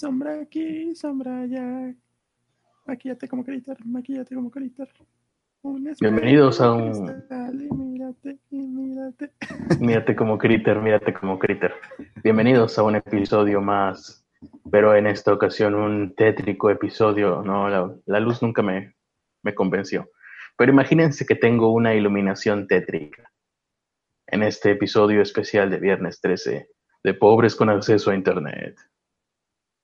Sombra aquí, sombra allá. Maquillate como critter, maquillate como critter. Bienvenidos a un. mírate, mírate. Mírate como critter, mírate como critter. Bienvenidos a un episodio más, pero en esta ocasión un tétrico episodio. No, la, la luz nunca me, me convenció. Pero imagínense que tengo una iluminación tétrica en este episodio especial de Viernes 13 de Pobres con Acceso a Internet.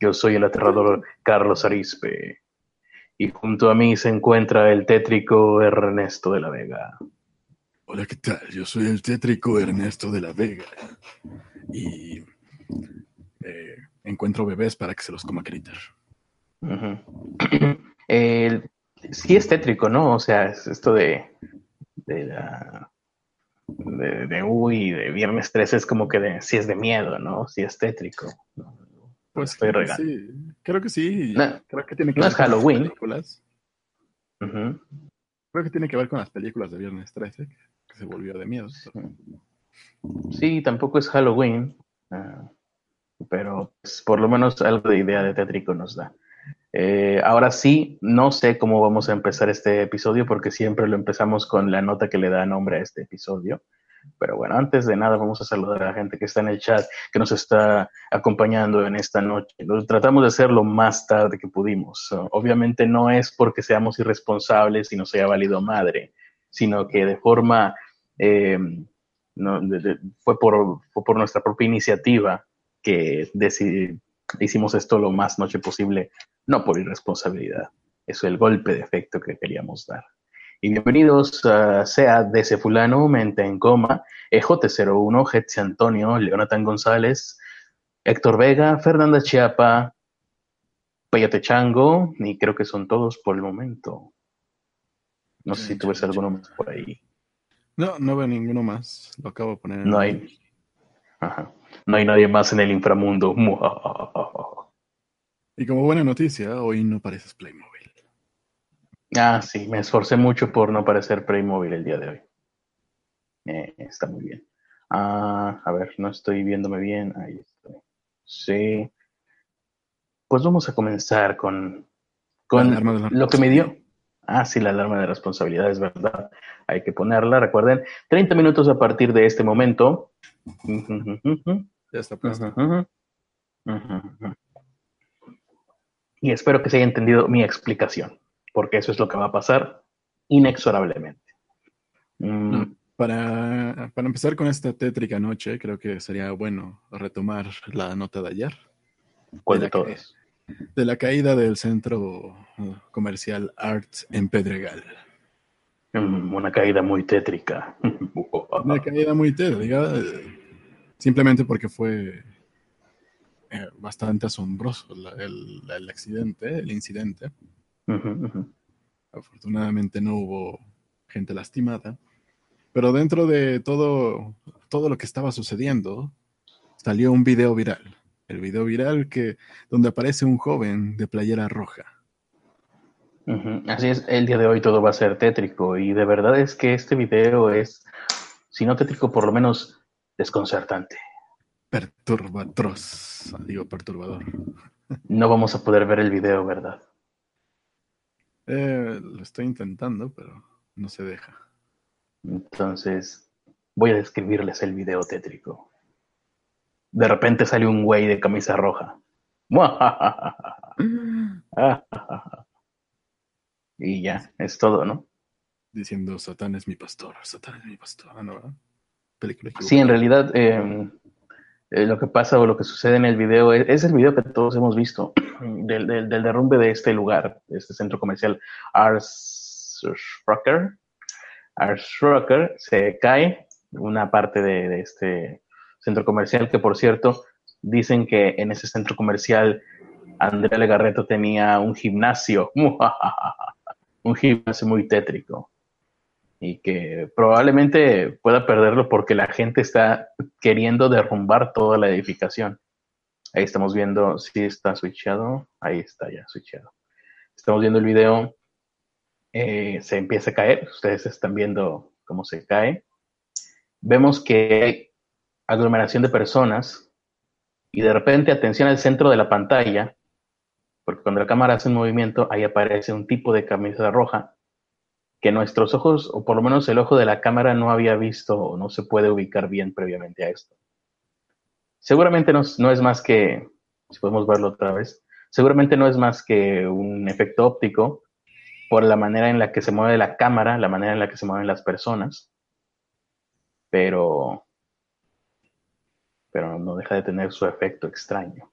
Yo soy el aterrador Carlos Arispe. Y junto a mí se encuentra el tétrico Ernesto de la Vega. Hola, ¿qué tal? Yo soy el tétrico Ernesto de la Vega. Y eh, encuentro bebés para que se los coma Critter. sí es tétrico, ¿no? O sea, es esto de, de la de, de uy, de viernes 13 es como que de, sí es de miedo, ¿no? Sí es tétrico. Pues estoy creo que sí, creo que sí. No, creo que tiene que no ver es Halloween. Con las películas. Creo que tiene que ver con las películas de Viernes 13, que se volvió de miedo. Sí, tampoco es Halloween, uh, pero pues, por lo menos algo de idea de tétrico nos da. Eh, ahora sí, no sé cómo vamos a empezar este episodio porque siempre lo empezamos con la nota que le da nombre a este episodio. Pero bueno, antes de nada vamos a saludar a la gente que está en el chat, que nos está acompañando en esta noche. Lo tratamos de hacer lo más tarde que pudimos. Obviamente no es porque seamos irresponsables y nos haya valido madre, sino que de forma, eh, no, de, fue, por, por nuestra propia iniciativa que hicimos esto lo más noche posible, no por irresponsabilidad. Eso es el golpe de efecto que queríamos dar. Y bienvenidos a sea DC Fulano, Mente en Coma, EJ01, Jetsi Antonio, Leonatan González, Héctor Vega, Fernanda Chiapa, Payate Chango, y creo que son todos por el momento. No sé si tú ves alguno más por ahí. No, no veo ninguno más. Lo acabo de poner. En no hay. Ajá. No hay nadie más en el inframundo. Y como buena noticia, hoy no pareces Playmobil. Ah, sí, me esforcé mucho por no parecer Playmobil el día de hoy. Eh, está muy bien. Ah, a ver, no estoy viéndome bien. Ahí estoy. Sí. Pues vamos a comenzar con, con lo que me dio. Ah, sí, la alarma de responsabilidad, es verdad. Hay que ponerla, recuerden. 30 minutos a partir de este momento. Ya está puesta. Y espero que se haya entendido mi explicación porque eso es lo que va a pasar inexorablemente. Mm. Para, para, empezar con esta tétrica noche, creo que sería bueno retomar la nota de ayer. ¿Cuál de, de todas? De la caída del centro uh, comercial Arts en Pedregal. Mm, una caída muy tétrica. Una caída muy tétrica, simplemente porque fue eh, bastante asombroso el accidente, el incidente. Uh -huh, uh -huh. Afortunadamente no hubo gente lastimada, pero dentro de todo, todo lo que estaba sucediendo, salió un video viral. El video viral que, donde aparece un joven de playera roja. Uh -huh. Así es, el día de hoy todo va a ser tétrico y de verdad es que este video es, si no tétrico, por lo menos desconcertante. Perturbatros, digo perturbador. No vamos a poder ver el video, ¿verdad? Eh, lo estoy intentando, pero no se deja. Entonces, voy a describirles el video tétrico. De repente sale un güey de camisa roja. y ya, es todo, ¿no? Diciendo, Satán es mi pastor, Satán es mi pastor, ¿no? Película sí, en realidad, eh, eh, lo que pasa o lo que sucede en el video es, es el video que todos hemos visto del, derrumbe de este lugar, de este centro comercial Arsrocker. Arsrocker se cae una parte de, de, este centro comercial que, por cierto, dicen que en ese centro comercial Andrea Legarreto tenía un gimnasio, un gimnasio muy tétrico y que probablemente pueda perderlo porque la gente está queriendo derrumbar toda la edificación. Ahí estamos viendo si está switchado. Ahí está ya switchado. Estamos viendo el video. Eh, se empieza a caer. Ustedes están viendo cómo se cae. Vemos que hay aglomeración de personas y de repente, atención al centro de la pantalla, Porque cuando la cámara hace un movimiento, ahí aparece un tipo de camisa roja que nuestros ojos, o por lo menos el ojo de la cámara, no había visto o no se puede ubicar bien previamente a esto. Seguramente no, es más que, si podemos verlo otra vez, seguramente no es más que un efecto óptico por la manera en la que se mueve la cámara, la manera en la que se mueven las personas, pero, pero no deja de tener su efecto extraño.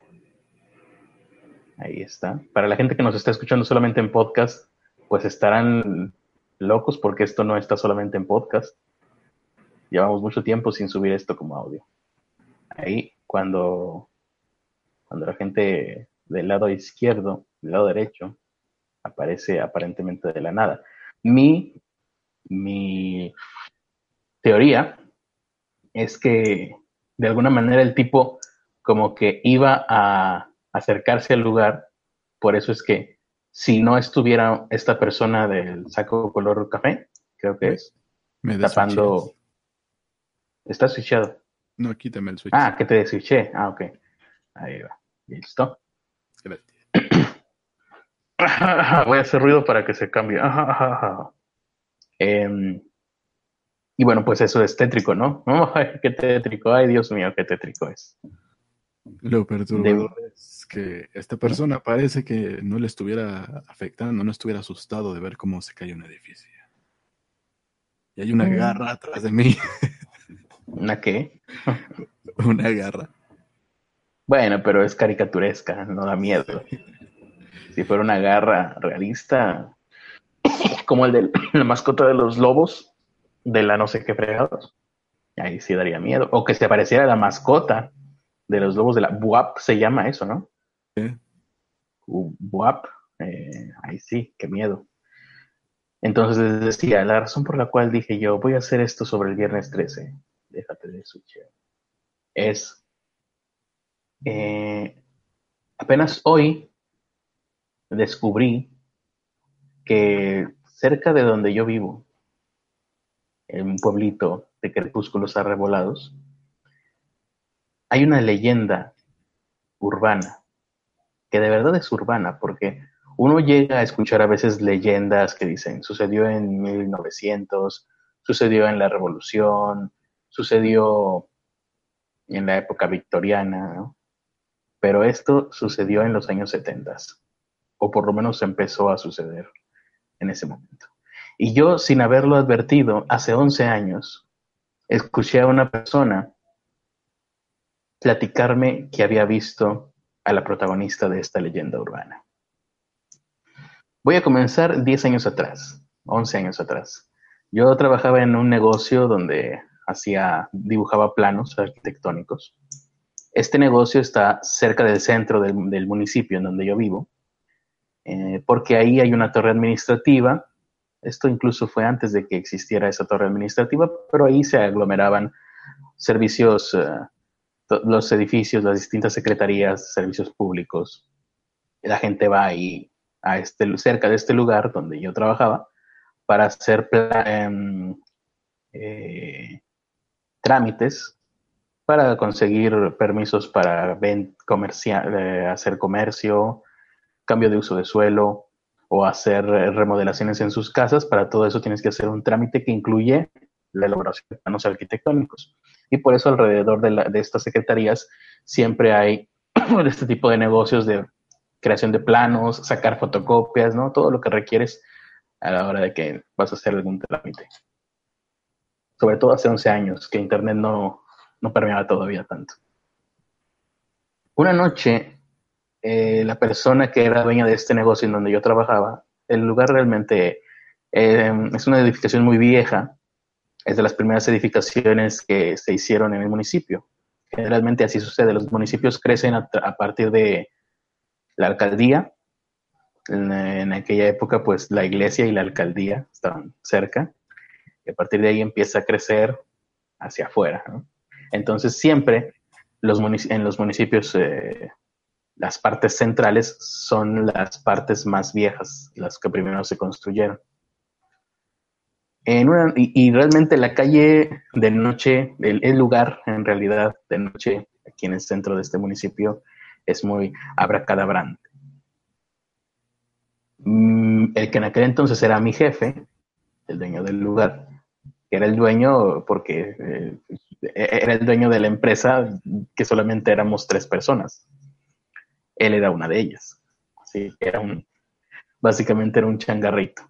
Ahí está. Para la gente que nos está escuchando solamente en podcast, pues estarán locos porque esto no está solamente en podcast. Llevamos mucho tiempo sin subir esto como audio. Ahí, cuando, cuando la gente del lado izquierdo, del lado derecho, aparece aparentemente de la nada. Mi, mi teoría es que de alguna manera el tipo como que iba a acercarse al lugar, por eso es que si no estuviera esta persona del saco color café, creo que es, me tapando... ¿Está switchado? No, quítame el switch. Ah, que te deswitché. Ah, ok. Ahí va. Listo. Voy a hacer ruido para que se cambie. Em, y bueno, pues eso es tétrico, ¿no? Ay, qué tétrico. Ay, Dios mío, qué tétrico es. Lo perturbador es que esta persona parece que no le estuviera afectando, no estuviera asustado de ver cómo se cae un edificio. Y hay una mm. garra atrás de mí. ¿Una qué? una garra. Bueno, pero es caricaturesca, no da miedo. Si fuera una garra realista, como el de la mascota de los lobos, de la no sé qué fregados, ahí sí daría miedo. O que se pareciera a la mascota de los lobos de la Buap, se llama eso, ¿no? Sí. Buap, eh, ahí sí, qué miedo. Entonces decía, la razón por la cual dije yo, voy a hacer esto sobre el viernes 13, déjate de switch, es, eh, apenas hoy descubrí que cerca de donde yo vivo, en un pueblito de crepúsculos arrebolados, hay una leyenda urbana, que de verdad es urbana, porque uno llega a escuchar a veces leyendas que dicen, sucedió en 1900, sucedió en la Revolución, sucedió en la época victoriana, pero esto sucedió en los años 70 o por lo menos empezó a suceder en ese momento. Y yo, sin haberlo advertido, hace 11 años, escuché a una persona platicarme que había visto a la protagonista de esta leyenda urbana. Voy a comenzar 10 años atrás, 11 años atrás. Yo trabajaba en un negocio donde hacía, dibujaba planos arquitectónicos. Este negocio está cerca del centro del, municipio en donde yo vivo eh, porque ahí hay una torre administrativa. Esto incluso fue antes de que existiera esa torre administrativa, pero ahí se aglomeraban servicios, eh, los edificios, las distintas secretarías, servicios públicos. La gente va ahí, a este, cerca de este lugar donde yo trabajaba, para hacer em, eh, trámites para conseguir permisos para hacer comercio, cambio de uso de suelo o hacer eh, remodelaciones en sus casas. Para todo eso tienes que hacer un trámite que incluye la elaboración de planos arquitectónicos. Y por eso alrededor de, estas secretarías siempre hay este tipo de negocios de creación de planos, sacar fotocopias, ¿no? Todo lo que requieres a la hora de que vas a hacer algún trámite. Sobre todo hace 11 años, que Internet no, no permeaba todavía tanto. Una noche eh, la persona que era dueña de este negocio en donde yo trabajaba, el lugar realmente eh, es una edificación muy vieja, es de las primeras edificaciones que se hicieron en el municipio. Generalmente así sucede, los municipios crecen a, partir de la alcaldía. En, aquella época, pues la iglesia y la alcaldía estaban cerca, y a partir de ahí empieza a crecer hacia afuera. Entonces, siempre los en los municipios eh, las partes centrales son las partes más viejas, las que primero se construyeron. Y, realmente la calle de noche, el, lugar en realidad de noche aquí en el centro de este municipio es muy abracadabrante. mm, el que en aquel entonces era mi jefe, el dueño del lugar, que era el dueño porque eh, era el dueño de la empresa que solamente éramos tres personas. Él era una de ellas. Así era un, básicamente era un changarrito.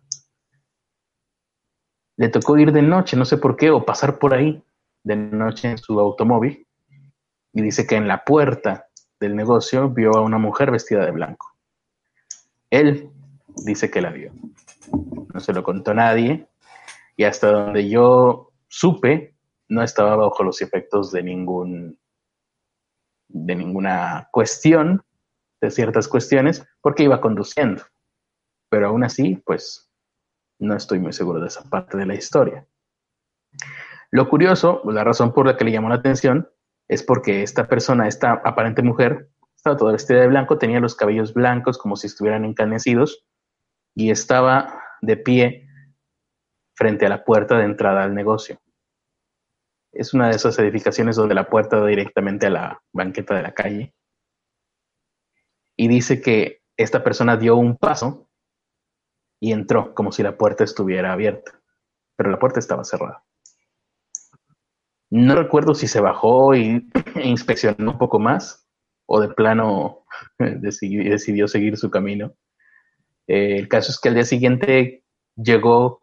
Le tocó ir de noche, no sé por qué, o pasar por ahí de noche en su automóvil. Y dice que en la puerta del negocio vio a una mujer vestida de blanco. Él dice que la vio. No se lo contó nadie. Y hasta donde yo supe, no estaba bajo los efectos de ningún de ninguna cuestión, de ciertas cuestiones, porque iba conduciendo. Pero aún así, pues no estoy muy seguro de esa parte de la historia. Lo curioso, la razón por la que le llamó la atención, es porque esta persona, esta aparente mujer, estaba toda vestida de blanco, tenía los cabellos blancos como si estuvieran encanecidos y estaba de pie frente a la puerta de entrada al negocio. Es una de esas edificaciones donde la puerta da directamente a la banqueta de la calle. Y dice que esta persona dio un paso y entró como si la puerta estuviera abierta, pero la puerta estaba cerrada. No recuerdo si se bajó y inspeccionó un poco más o de plano decidió, seguir su camino. Eh, el caso es que al día siguiente llegó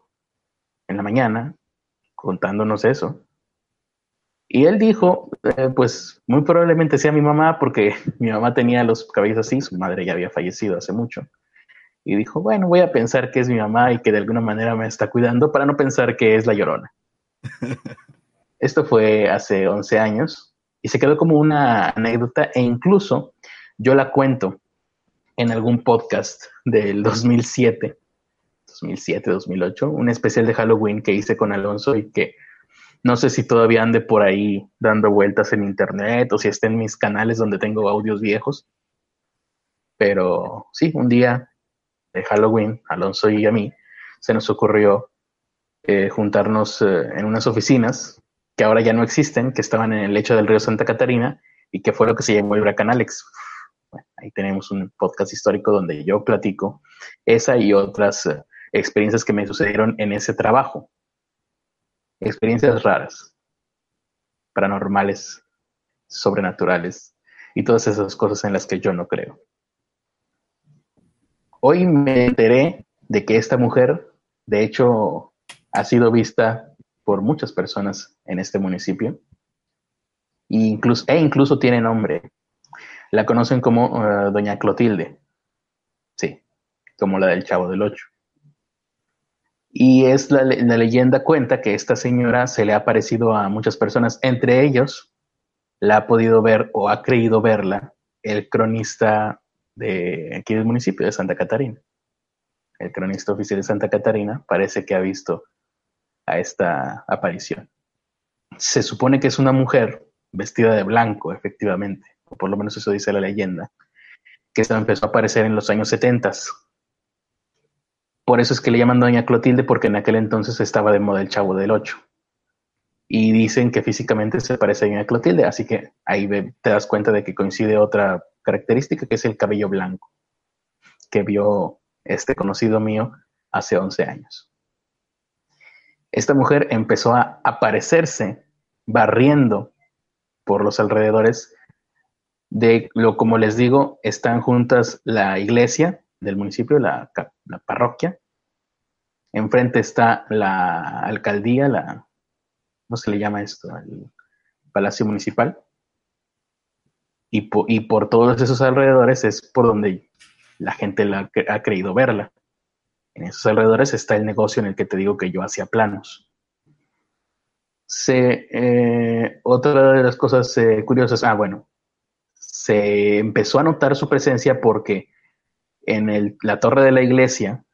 en la mañana contándonos eso y él dijo, eh, pues muy probablemente sea mi mamá, porque mi mamá tenía los cabellos así, su madre ya había fallecido hace mucho. Y dijo, bueno, voy a pensar que es mi mamá y que de alguna manera me está cuidando para no pensar que es la llorona. Esto fue hace 11 años y se quedó como una anécdota e incluso yo la cuento en algún podcast del 2007, 2007, 2008, un especial de Halloween que hice con Alonso y que no sé si todavía ande por ahí dando vueltas en internet o si está en mis canales donde tengo audios viejos. Pero sí, un día de Halloween, Alonso y a mí, se nos ocurrió eh, juntarnos eh, en unas oficinas que ahora ya no existen, que estaban en el lecho del río Santa Catarina y que fue lo que se llamó el Huracán Alex. ahí tenemos un podcast histórico donde yo platico esa y otras eh, experiencias que me sucedieron en ese trabajo experiencias raras, paranormales, sobrenaturales y todas esas cosas en las que yo no creo. Hoy me enteré de que esta mujer, de hecho, ha sido vista por muchas personas en este municipio e incluso, e tiene nombre. La conocen como eh, Doña Clotilde. Sí, como la del Chavo del Ocho. Y es la, leyenda cuenta que esta señora se le ha aparecido a muchas personas, entre ellos la ha podido ver o ha creído verla el cronista de aquí del municipio de Santa Catarina. El cronista oficial de Santa Catarina parece que ha visto a esta aparición. Se supone que es una mujer vestida de blanco, efectivamente, o por lo menos eso dice la leyenda, que se empezó a aparecer en los años 70 por eso es que le llaman Doña Clotilde, porque en aquel entonces estaba de moda el Chavo del Ocho. Y dicen que físicamente se parece a Doña Clotilde, así que ahí te das cuenta de que coincide otra característica, que es el cabello blanco, que vio este conocido mío hace 11 años. Esta mujer empezó a aparecerse barriendo por los alrededores de lo, como les digo, están juntas la iglesia del municipio, la, la parroquia. Enfrente está la alcaldía, la, ¿cómo se le llama esto? El Palacio Municipal. Y, y por todos esos alrededores es por donde la gente la, ha creído verla. En esos alrededores está el negocio en el que te digo que yo hacía planos. Se, eh, otra de las cosas eh, curiosas, ah, bueno, se empezó a notar su presencia porque en la torre de la iglesia,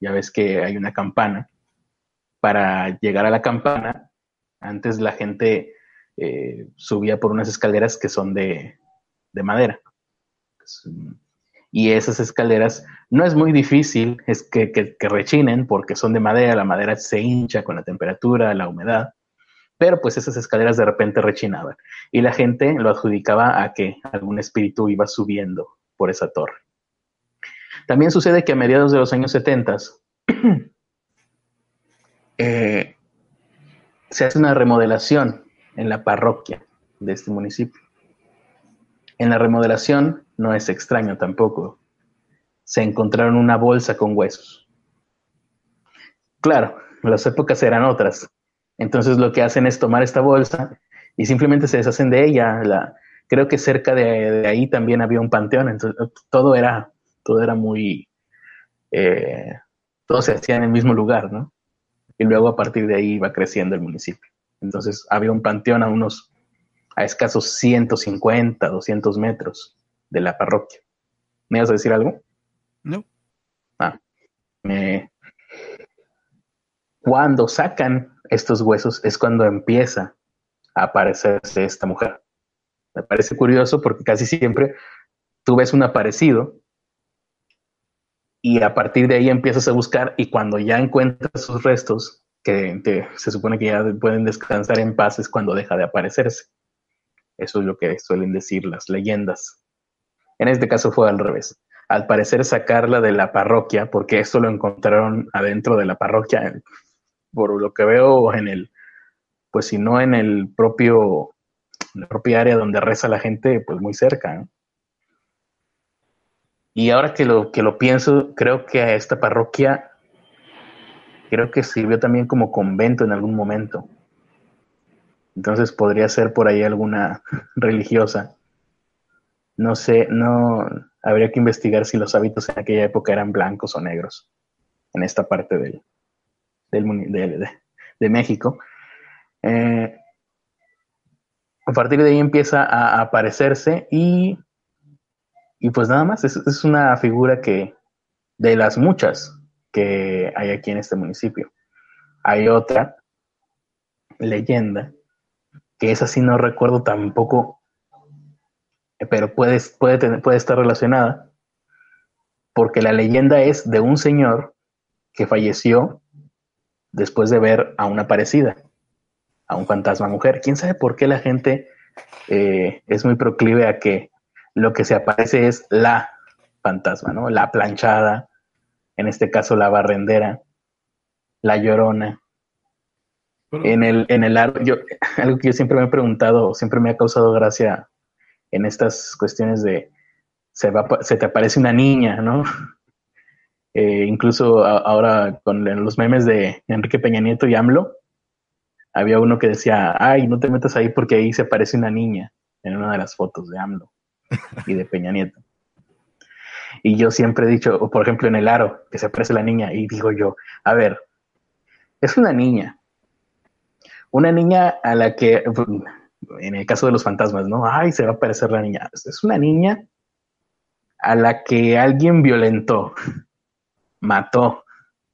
ya ves que hay una campana, para llegar a la campana, antes la gente eh, subía por unas escaleras que son de, madera. Y esas escaleras no es muy difícil es que, que, rechinen porque son de madera, la madera se hincha con la temperatura, la humedad, pero pues esas escaleras de repente rechinaban y la gente lo adjudicaba a que algún espíritu iba subiendo por esa torre. También sucede que a mediados de los años 70 eh, se hace una remodelación en la parroquia de este municipio. En la remodelación no es extraño tampoco. Se encontraron una bolsa con huesos. Claro, las épocas eran otras. Entonces lo que hacen es tomar esta bolsa y simplemente se deshacen de ella. La, creo que cerca de, ahí también había un panteón, entonces todo era, todo era muy, eh, todo se hacía en el mismo lugar, ¿no? Y luego a partir de ahí iba creciendo el municipio. Entonces había un panteón a unos, a escasos 150, 200 metros de la parroquia. ¿Me ibas a decir algo? No. Ah, cuando sacan estos huesos es cuando empieza a aparecerse esta mujer. Me parece curioso porque casi siempre tú ves un aparecido y a partir de ahí empiezas a buscar y cuando ya encuentras sus restos, que se supone que ya pueden descansar en paz, es cuando deja de aparecerse. Eso es lo que suelen decir las leyendas. En este caso fue al revés. Al parecer sacarla de la parroquia, porque esto lo encontraron adentro de la parroquia, por lo que veo en el, pues si no en el propio, en la propia área donde reza la gente, pues muy cerca. Y ahora que lo, que lo pienso, creo que a esta parroquia, creo que sirvió también como convento en algún momento. Entonces podría ser por ahí alguna religiosa. No sé, no, habría que investigar si los hábitos en aquella época eran blancos o negros en esta parte del, del, de México. Eh, a partir de ahí empieza a, aparecerse y, y pues nada más, es, una figura que de las muchas que hay aquí en este municipio. Hay otra leyenda, que esa sí no recuerdo tampoco, pero puede, puede, puede estar relacionada, porque la leyenda es de un señor que falleció después de ver a una parecida a un fantasma mujer. ¿Quién sabe por qué la gente eh, es muy proclive a que lo que se aparece es la fantasma, ¿no? La planchada, en este caso la barrendera, la llorona. en el, en el yo, algo que yo siempre me he preguntado, siempre me ha causado gracia en estas cuestiones de se, va, se te aparece una niña, ¿no? Eh, incluso ahora con los memes de Enrique Peña Nieto y AMLO, había uno que decía, ay, no te metas ahí porque ahí se parece una niña en una de las fotos de AMLO y de Peña Nieto. Y yo siempre he dicho, o por ejemplo en el aro, que se aparece la niña, y digo yo, a ver, es una niña. Una niña a la que, en el caso de los fantasmas, ¿no? Ay, se va a aparecer la niña. Es una niña a la que alguien violentó, mató,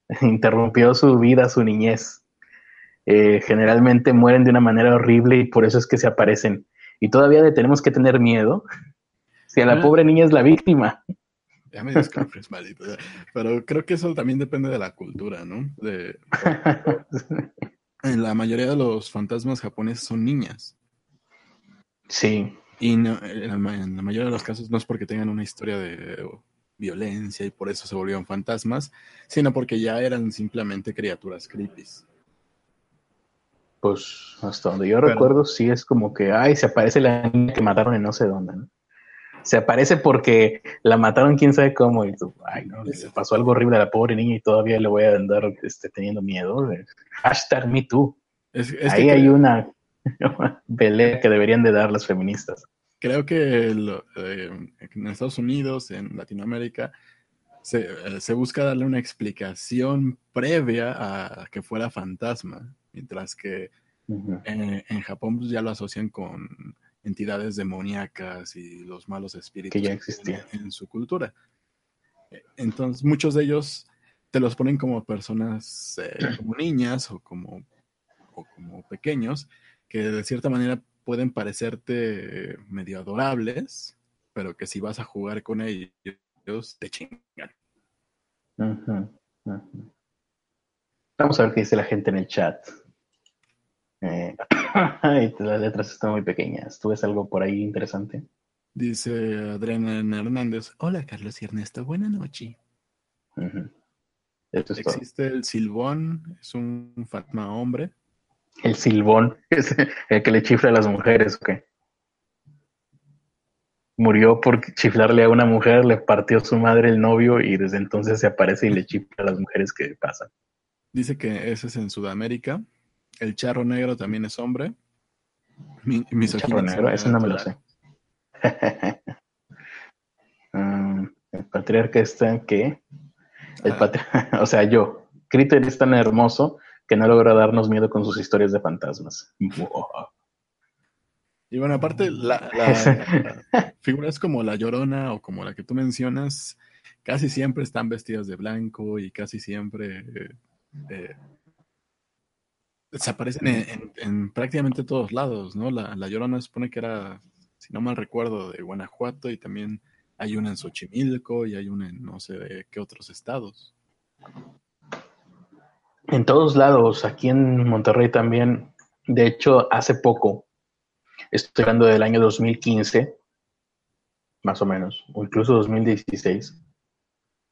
interrumpió su vida, su niñez eh, generalmente mueren de una manera horrible y por eso es que se aparecen. Y todavía le tenemos que tener miedo si a la ah. pobre niña es la víctima. Ya me maldito. Pero creo que eso también depende de la cultura, ¿no? De, en la mayoría de los fantasmas japoneses son niñas. Sí. Y en, la, mayoría de los casos no es porque tengan una historia de violencia y por eso se volvieron fantasmas, sino porque ya eran simplemente criaturas creepy. Pues hasta donde yo recuerdo, sí es como que, ay, se aparece la niña que mataron en no sé dónde, ¿no? Se aparece porque la mataron quién sabe cómo, y tú, ay, no, le pasó algo horrible a la pobre niña y todavía le voy a andar este, teniendo miedo. Hashtag me too. Ahí hay una pelea que deberían de dar las feministas. Creo que eh, en Estados Unidos, en Latinoamérica, se, eh, se, busca darle una explicación previa a que fuera fantasma mientras que en, Japón pues, ya lo asocian con entidades demoníacas y los malos espíritus que ya existían en, su cultura. Entonces, muchos de ellos te los ponen como personas, eh, como niñas o como, o como pequeños, que de cierta manera pueden parecerte medio adorables, pero que si vas a jugar con ellos, te chingan. Vamos a ver qué dice la gente en el chat. Eh, las letras están muy pequeñas. ¿Tú ves algo por ahí interesante? Dice Adriana Hernández. Hola, Carlos y Ernesto. Buena noche. Existe el silbón, es un fatma hombre. El silbón, es el que le chifla a las mujeres, ¿o qué? Murió por chiflarle a una mujer, le partió su madre el novio y desde entonces se aparece y le chifla a las mujeres que pasan. Dice que ese es en Sudamérica. El charro negro también es hombre. Mi, el charro negro, ese no me lo sé. Ah, el patriarca está en qué? El ah. o sea, yo. Critter es tan hermoso que no logra darnos miedo con sus historias de fantasmas. Y bueno, aparte, la, figuras como la Llorona o como la que tú mencionas, casi siempre están vestidas de blanco y casi siempre eh, desaparecen en, prácticamente todos lados, ¿no? La, la Llorona supone que era, si no mal recuerdo, de Guanajuato y también hay una en Xochimilco y hay una en no sé de qué otros estados. En todos lados, aquí en Monterrey también. De hecho, hace poco, estoy hablando del año 2015, más o menos, o incluso 2016,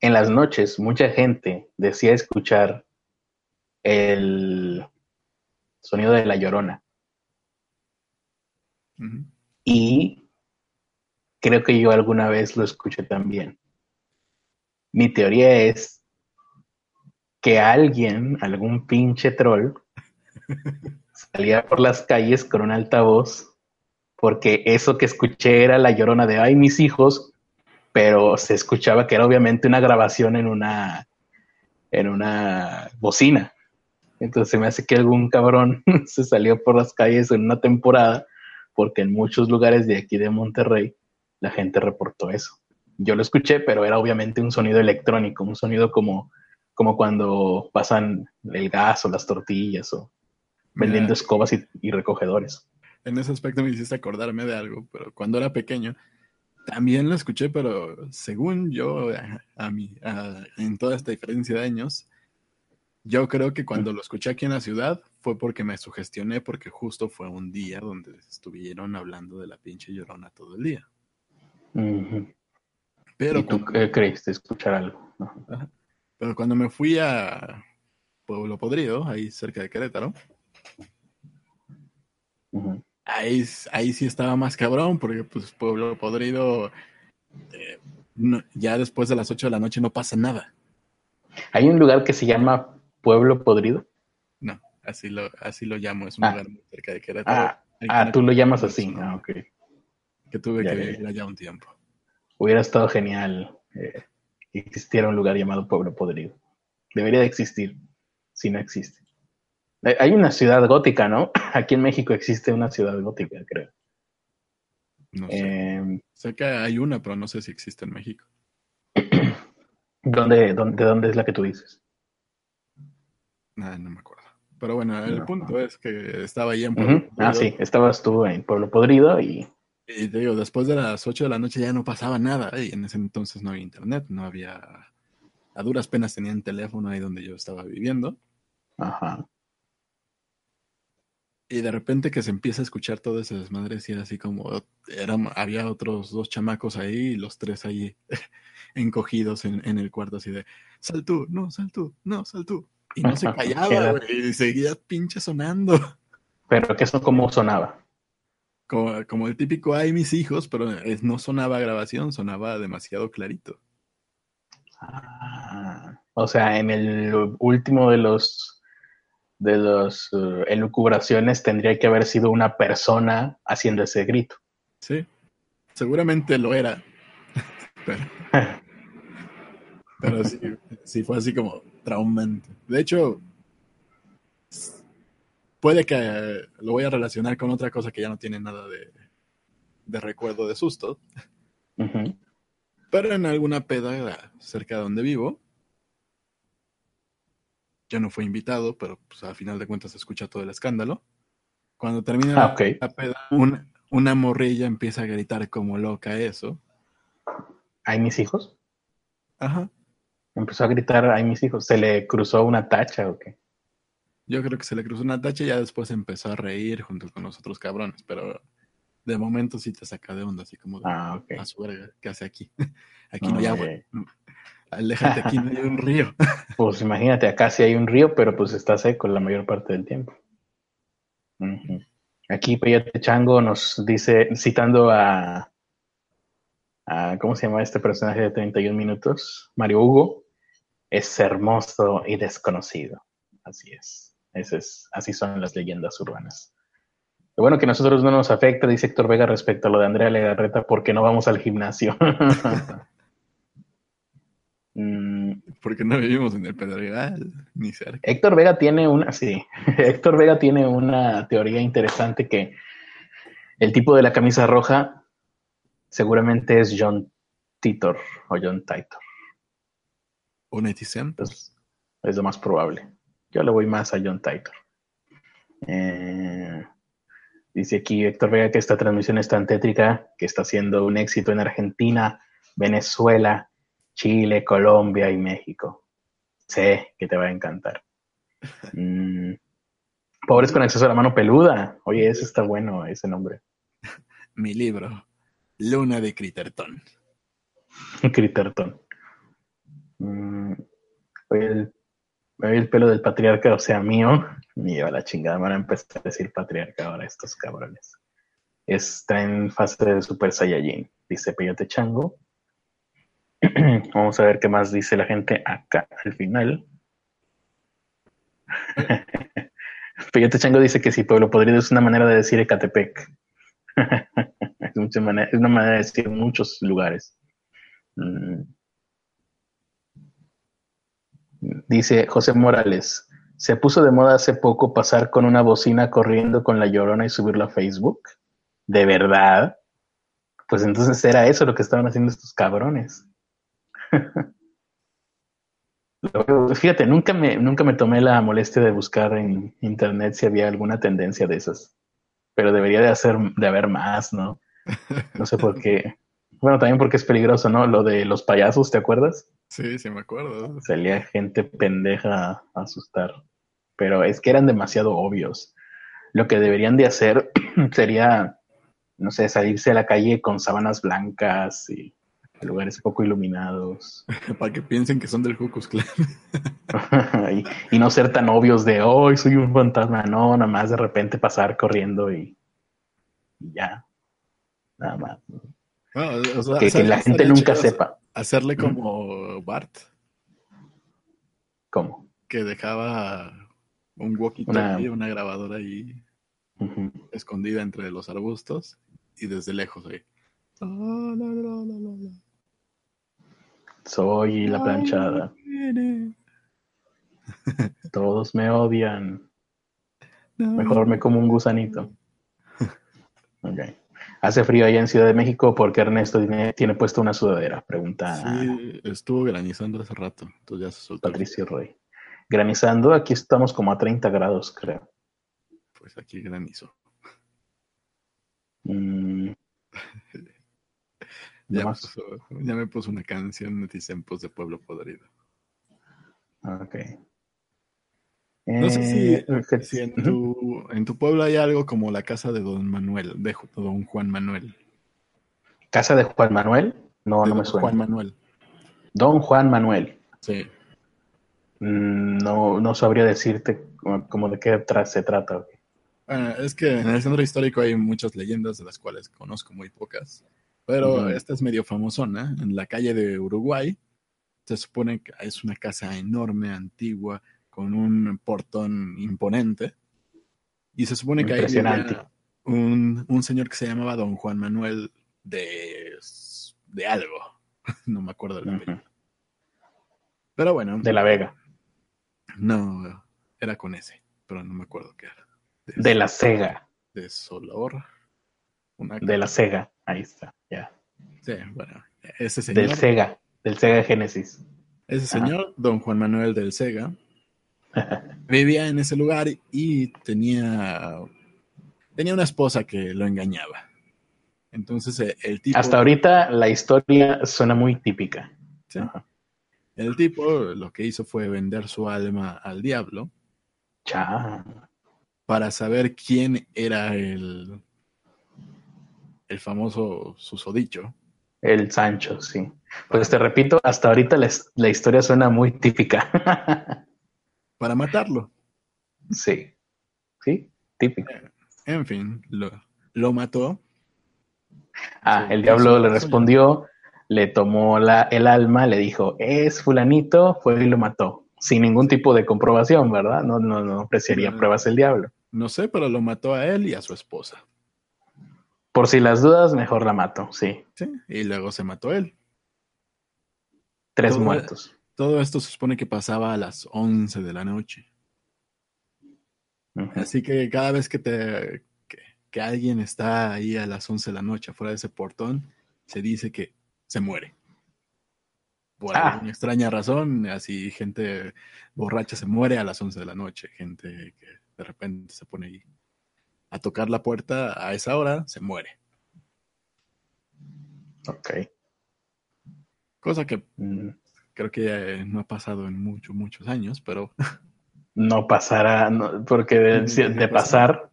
en las noches mucha gente decía escuchar el sonido de la llorona. Y creo que yo alguna vez lo escuché también. Mi teoría es que alguien, algún pinche troll, salía por las calles con un altavoz, porque eso que escuché era la llorona de ay, mis hijos, pero se escuchaba que era obviamente una grabación en una, en una bocina. Entonces me hace que algún cabrón se salió por las calles en una temporada, porque en muchos lugares de aquí de Monterrey la gente reportó eso. Yo lo escuché, pero era obviamente un sonido electrónico, un sonido como, como cuando pasan el gas o las tortillas o vendiendo escobas y, recogedores. En ese aspecto me hiciste acordarme de algo, pero cuando era pequeño también lo escuché, pero según yo, a, mí, en toda esta diferencia de años, yo creo que cuando lo escuché aquí en la ciudad fue porque me sugestioné, porque justo fue un día donde estuvieron hablando de la pinche llorona todo el día. Pero ¿Y tú creíste escuchar algo? Pero cuando me fui a Pueblo Podrido, ahí cerca de Querétaro, ahí, ahí sí estaba más cabrón, porque pues Pueblo Podrido, eh, ya después de las 8 de la noche no pasa nada. ¿Hay un lugar que se llama Pueblo Podrido? No, así lo, así lo llamo, es un ah. lugar muy cerca de Querétaro. Ah, ah tú lo llamas así, ah, ok que tuve que vivir allá un tiempo. Hubiera estado genial eh, que existiera un lugar llamado Pueblo Podrido. Debería de existir, si no existe. Eh, hay una ciudad gótica, ¿no? Aquí en México existe una ciudad gótica, creo. No sé. Em, sé que hay una, pero no sé si existe en México. ¿Dónde, dónde, ¿De dónde es la que tú dices? Nada, no me acuerdo. Pero bueno, el punto es que estaba ahí en Pueblo Podrido. Ah, sí, estabas tú en Pueblo Podrido y y te digo, después de las 8 de la noche ya no pasaba nada. Y en ese entonces no había internet, no había. A duras penas tenían teléfono ahí donde yo estaba viviendo. Ajá. Y de repente que se empieza a escuchar todo ese desmadre, y era así como. Era, había otros dos chamacos ahí y los tres ahí encogidos en, en el cuarto, así de: Sal tú, no, sal tú, no, sal tú. Y no se callaba, y seguía pinche sonando. Pero que eso cómo sonaba como, el típico hay mis hijos, pero no sonaba grabación, sonaba demasiado clarito. Ah, o sea, en el último de los de los uh, elucubraciones tendría que haber sido una persona haciendo ese grito. Sí, seguramente lo era. pero, pero sí, sí, fue así como traumante. De hecho, puede que lo voy a relacionar con otra cosa que ya no tiene nada de, recuerdo de susto. Pero en alguna peda cerca de donde vivo, ya no fue invitado, pero pues, a final de cuentas se escucha todo el escándalo. Cuando termina ah, la peda, una morrilla empieza a gritar como loca eso. ¿Hay mis hijos? Ajá. Empezó a gritar, ¿hay mis hijos? ¿Se le cruzó una tacha o qué? Yo creo que se le cruzó una tacha y ya después empezó a reír junto con los otros cabrones, pero de momento sí te saca de onda, así como de, Ah, ok. a su verga, ¿qué hace aquí? Aquí no hay agua. Aléjate, aquí no hay un río. Pues imagínate, acá sí hay un río, pero pues está seco la mayor parte del tiempo. Aquí Peyote Chango nos dice, citando a, a, ¿cómo se llama este personaje de 31 minutos? Mario Hugo, es hermoso y desconocido. Así es. Ese es así son las leyendas urbanas. Lo bueno que a nosotros no nos afecta, dice Héctor Vega respecto a lo de Andrea Legarreta, porque no vamos al gimnasio. Mm, Porque no vivimos en el Pedregal, ni cerca. Héctor Vega tiene una, sí, Héctor Vega tiene una teoría interesante que el tipo de la camisa roja seguramente es John Titor o John Titor. Un es lo más probable. Yo le voy más a John Titor. Eh, dice aquí Héctor Vega que esta transmisión es tan tétrica que está siendo un éxito en Argentina, Venezuela, Chile, Colombia y México. Sé que te va a encantar. Mm, Pobres con acceso a la mano peluda. Oye, ese está bueno, ese nombre. Mi libro, Luna de Critterton. Critterton. Mm, Oye, el, el pelo del patriarca, o sea, mío. Me lleva la chingada. Van a empezar a decir patriarca ahora estos cabrones. Está en fase de Super Saiyajin, dice Peyote Chango. Vamos a ver qué más dice la gente acá al final. Peyote Chango dice que sí, Pueblo Podrido es una manera de decir Ecatepec. es una manera de decir muchos lugares. Mm. Dice José Morales, se puso de moda hace poco pasar con una bocina corriendo con la llorona y subirla a Facebook. ¿De verdad? Pues entonces era eso lo que estaban haciendo estos cabrones. Fíjate, nunca me, nunca me tomé la molestia de buscar en internet si había alguna tendencia de esas. Pero debería de hacer, de haber más, ¿no? No sé por qué. Bueno, también porque es peligroso, ¿no? Lo de los payasos, ¿te acuerdas? Sí, sí me acuerdo. Salía gente pendeja a asustar. Pero es que eran demasiado obvios. Lo que deberían de hacer sería, no sé, salirse a la calle con sábanas blancas y lugares poco iluminados. Para que piensen que son del Cucus Clan. y, y no ser tan obvios de, hoy soy un fantasma. No, nada más de repente pasar corriendo y, y ya. Nada más. No, o sea, Que, que ¿sabes la gente nunca chido? sepa. Hacerle como Bart, ¿Cómo? que dejaba un walkie-talkie, Una- una... grabadora ahí escondida entre los arbustos y desde lejos ahí. Ah, la, la, la, la, la. Soy la planchada. Viene. Todos me odian. No. Mejor me como un gusanito. Ok. Hace frío allá en Ciudad de México porque Ernesto tiene, tiene puesto una sudadera. Pregunta Sí, estuvo granizando hace rato, entonces ya se soltó. Patricio Roy. Granizando, aquí estamos como a 30 grados, creo. Pues aquí granizo. Mm, Ya, me puso, ya me puso una canción de Tizempos de Pueblo Podrido. ok. No sé si, Eh, si en, tu, en tu pueblo hay algo como la casa de Don Manuel, de Don Juan Manuel. ¿Casa de Juan Manuel? No, de no me suena. Juan Manuel. Don Juan Manuel. Sí. Mm, No, no sabría decirte como, como de qué tra- se trata. Bueno, es que en el centro histórico hay muchas leyendas de las cuales conozco muy pocas, pero esta es medio famosona. En la calle de Uruguay se supone que es una casa enorme, antigua, con un portón imponente. Y se supone que Impresionante. vivía un, un señor que se llamaba Don Juan Manuel de, de algo. No me acuerdo el nombre. Pero bueno, De la Vega. no, era con ese, pero no me acuerdo qué era. De la Sega. de Solor. Una De la Sega. Ahí está. Ya. Sí, bueno, ese señor, Del Sega. Del Sega Genesis. ese señor, don Juan Manuel del Sega, vivía en ese lugar y tenía, tenía una esposa que lo engañaba. Entonces eh, el tipo, Hasta ahorita la historia suena muy típica. sí, el tipo lo que hizo fue vender su alma al diablo Cha. para saber quién era el, el famoso susodicho. El Sancho, sí. Pues te repito, hasta ahorita la, historia suena muy típica. Para matarlo. Sí, sí, típico. En fin, lo, lo mató. Ah, el diablo le respondió, le tomó la, el alma, le dijo, es fulanito, fue y lo mató. Sin ningún tipo de comprobación, ¿verdad? No, no, no apreciaría pruebas el diablo. No sé, pero lo mató a él y a su esposa. Por si las dudas, mejor la mato, sí. Sí, y luego se mató él. Tres muertos. Todo esto se supone que pasaba a las 11 de la noche. Así que cada vez que te que, alguien está ahí a las 11 de la noche afuera de ese portón, se dice que se muere. Por ah. alguna extraña razón, así gente borracha se muere a las 11 de la noche, gente que de repente se pone ahí a tocar la puerta a esa hora, se muere. Ok. Cosa que mm. Creo que no ha pasado en muchos, muchos años, pero... No pasará, porque de, pasar,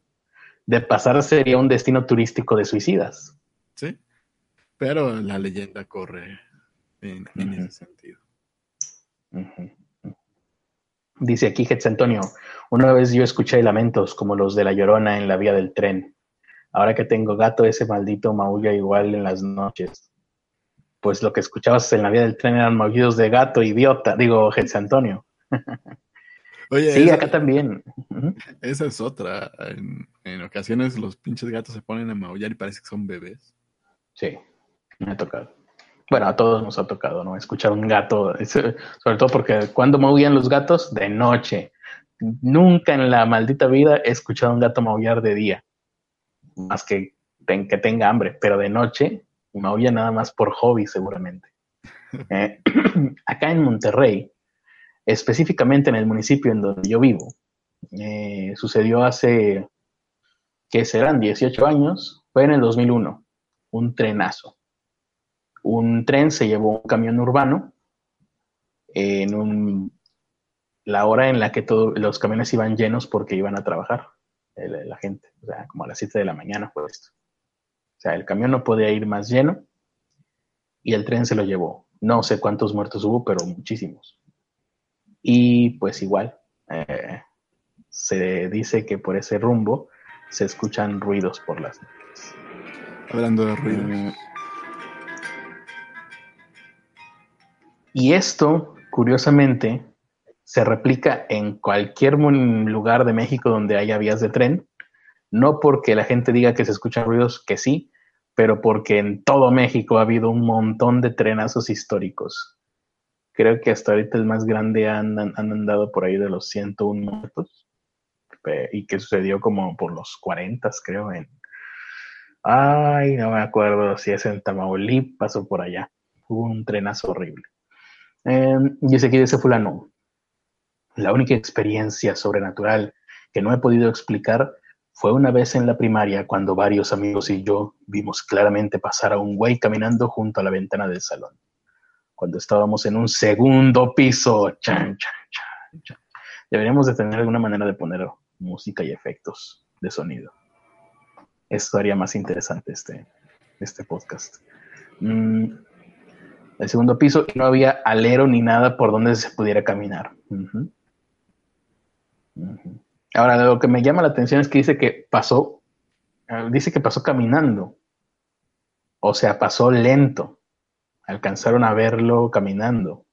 de pasar sería un destino turístico de suicidas. Sí, pero la leyenda corre en, ese sentido. Dice aquí Getz Antonio, una vez yo escuché lamentos como los de la llorona en la vía del tren. Ahora que tengo gato, ese maldito maulla igual en las noches. Pues lo que escuchabas en la vía del tren eran maullidos de gato, idiota, digo Getz Antonio. Oye, sí, acá también. Esa es otra. En, en, ocasiones los pinches gatos se ponen a maullar y parece que son bebés. Sí, me ha tocado bueno, a todos nos ha tocado, ¿no? Escuchar un gato, sobre todo porque cuando maullan los gatos, de noche. Nunca en la maldita vida he escuchado un gato maullar de día, más que que tenga hambre, pero de noche maulla nada más por hobby seguramente. Eh, acá en Monterrey, específicamente en el municipio en donde yo vivo, eh, sucedió hace, ¿qué serán? 18 años, fue en el 2001, un trenazo un tren se llevó un camión urbano en la hora en la que todos los camiones iban llenos porque iban a trabajar la gente, o sea, como a las 7 de la mañana fue esto. O sea, el camión no podía ir más lleno y el tren se lo llevó. No sé cuántos muertos hubo, pero muchísimos. Y pues igual, eh, se dice que por ese rumbo se escuchan ruidos por las noches. Hablando de ruidos. Mm, Y esto, curiosamente, se replica en cualquier lugar de México donde haya vías de tren, no porque la gente diga que se escuchan ruidos, que sí, pero porque en todo México ha habido un montón de trenazos históricos. Creo que hasta ahorita el más grande han, andado por ahí de los 101 muertos y que sucedió como por los 40, creo, en... Ay, no me acuerdo si es en Tamaulipas o por allá. Hubo un trenazo horrible. Eh, dice aquí, dice fulano, la única experiencia sobrenatural que no he podido explicar fue una vez en la primaria cuando varios amigos y yo vimos claramente pasar a un güey caminando junto a la ventana del salón. Cuando estábamos en un segundo piso. Deberíamos de tener alguna manera de poner música y efectos de sonido. Esto haría más interesante este, este podcast. Mm, el segundo piso y no había alero ni nada por donde se pudiera caminar. Ahora, lo que me llama la atención es que dice que pasó, eh, dice que pasó caminando. O sea, pasó lento. Alcanzaron a verlo caminando.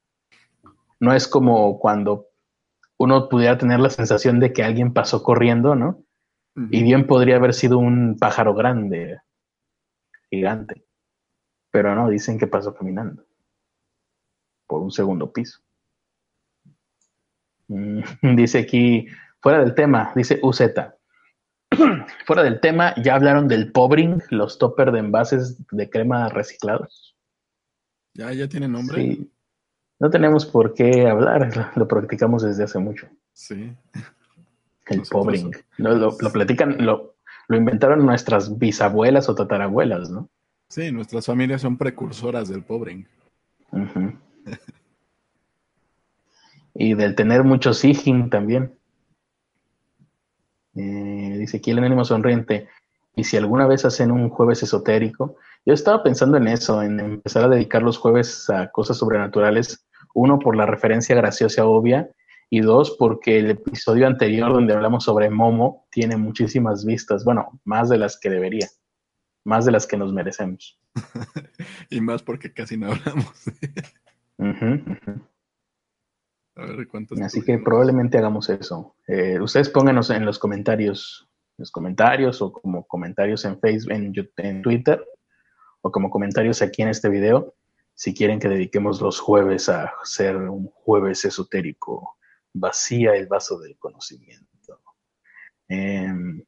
No es como cuando uno pudiera tener la sensación de que alguien pasó corriendo, ¿no? Y bien podría haber sido un pájaro grande, gigante. Pero no, dicen que pasó caminando por un segundo piso. Mm, dice aquí, fuera del tema, dice UZ. fuera del tema, ya hablaron del pobring, los topper de envases de crema reciclados. ¿Ya, ya tiene nombre? Sí. No tenemos por qué hablar, lo practicamos desde hace mucho. Sí. El pobring. Lo, lo, platican, lo, lo inventaron nuestras bisabuelas o tatarabuelas, ¿no? Sí, nuestras familias son precursoras del pobring. y del tener mucho sigin también. Eh, dice aquí el anónimo sonriente. Y si alguna vez hacen un jueves esotérico, yo estaba pensando en eso, en empezar a dedicar los jueves a cosas sobrenaturales. Uno, por la referencia graciosa obvia, y dos, porque el episodio anterior donde hablamos sobre Momo tiene muchísimas vistas, bueno, más de las que debería, más de las que nos merecemos. y más porque casi no hablamos. A ver cuántos. Así que probablemente hagamos eso. Eh, ustedes pónganos en los comentarios, los comentarios o como comentarios en Facebook, en, en Twitter o como comentarios aquí en este video, si quieren que dediquemos los jueves a ser un jueves esotérico, vacía el vaso del conocimiento. Em,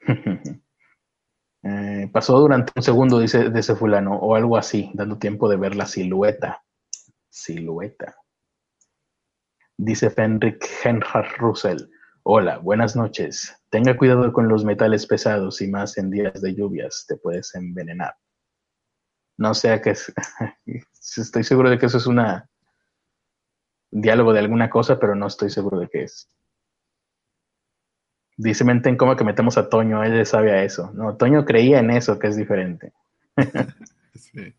eh, pasó durante un segundo, dice de ese fulano, o algo así, dando tiempo de ver la silueta silueta. Dice Fenrik Henhard Russell. Hola, buenas noches. Tenga cuidado con los metales pesados y más en días de lluvias, te puedes envenenar. No sea que estoy seguro de que eso es una diálogo de alguna cosa, pero no estoy seguro de qué es. Dice Menten como que metemos a Toño, él sabe a eso. No, Toño creía en eso, que es diferente. sí.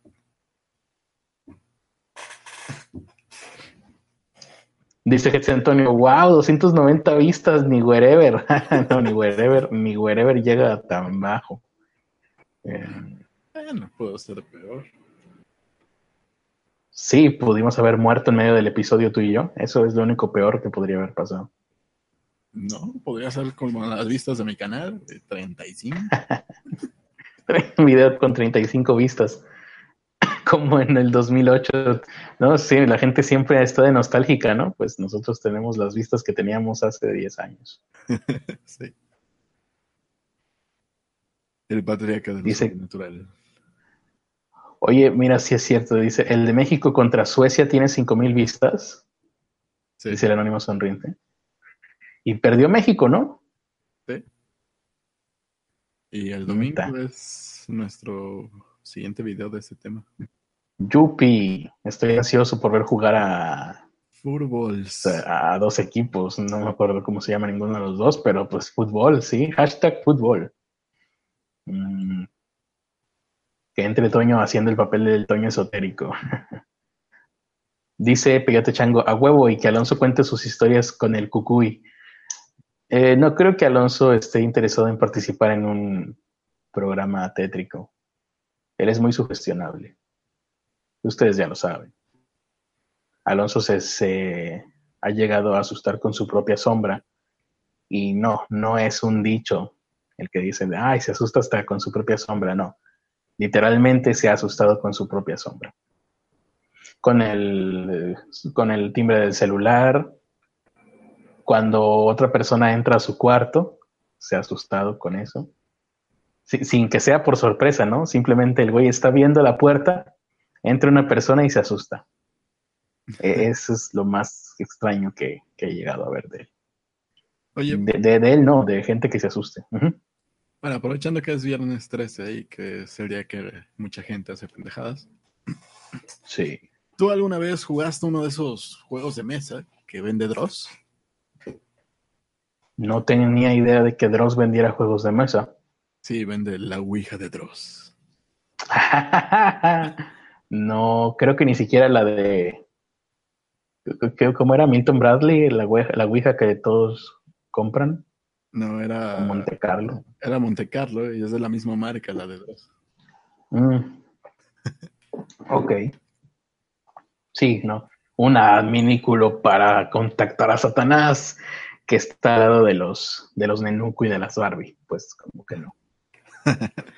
Dice Jesús Antonio, wow, 290 vistas, ni wherever. no, ni wherever, ni wherever llega tan bajo. Eh, no puedo ser peor. Sí, pudimos haber muerto en medio del episodio tú y yo. Eso es lo único peor que podría haber pasado. No, podría ser como las vistas de mi canal, de 35. Un video con 35 vistas como en el 2008, ¿no? Sí, la gente siempre está de nostálgica, ¿no? Pues nosotros tenemos las vistas que teníamos hace 10 años. sí. El patriarca del dice, natural. Oye, mira, si es cierto, dice, el de México contra Suecia tiene 5000 vistas. Sí. Dice el anónimo sonriente. Y perdió México, ¿no? Sí. Y el domingo es nuestro siguiente video de ese tema. Yupi, estoy ansioso por ver jugar a fútbol. A dos equipos, no me acuerdo cómo se llama ninguno de los dos, pero pues fútbol, sí, hashtag fútbol. Mm. Que entre Toño haciendo el papel del Toño esotérico. Dice Pegate Chango, a huevo y que Alonso cuente sus historias con el Cucuy. Eh, no creo que Alonso esté interesado en participar en un programa tétrico. Él es muy sugestionable. Ustedes ya lo saben. Alonso se, ha llegado a asustar con su propia sombra y no, no es un dicho el que dice, ay, se asusta hasta con su propia sombra, no. Literalmente se ha asustado con su propia sombra. Con el timbre del celular, cuando otra persona entra a su cuarto, se ha asustado con eso sin que sea por sorpresa, ¿no? Simplemente el güey está viendo la puerta, entra una persona y se asusta. E, eso es lo más extraño que, he llegado a ver de él. Oye, de, él no, de gente que se asuste. Bueno, aprovechando que es viernes 13 y que sería que mucha gente hace pendejadas. Sí. ¿Tú alguna vez jugaste uno de esos juegos de mesa que vende Dross? No tenía idea de que Dross vendiera juegos de mesa. Sí, vende la Ouija de Dross. no, creo que ni siquiera la de. ¿Cómo era Milton Bradley? La Ouija, la Ouija que todos compran. No, era. Monte Carlo. Era Monte Carlo y es de la misma marca, la de Dross. Mm. ok. Sí, ¿no? Un adminículo para contactar a Satanás que está al lado de los, de los Nenuco y de las Barbie. Pues como que no.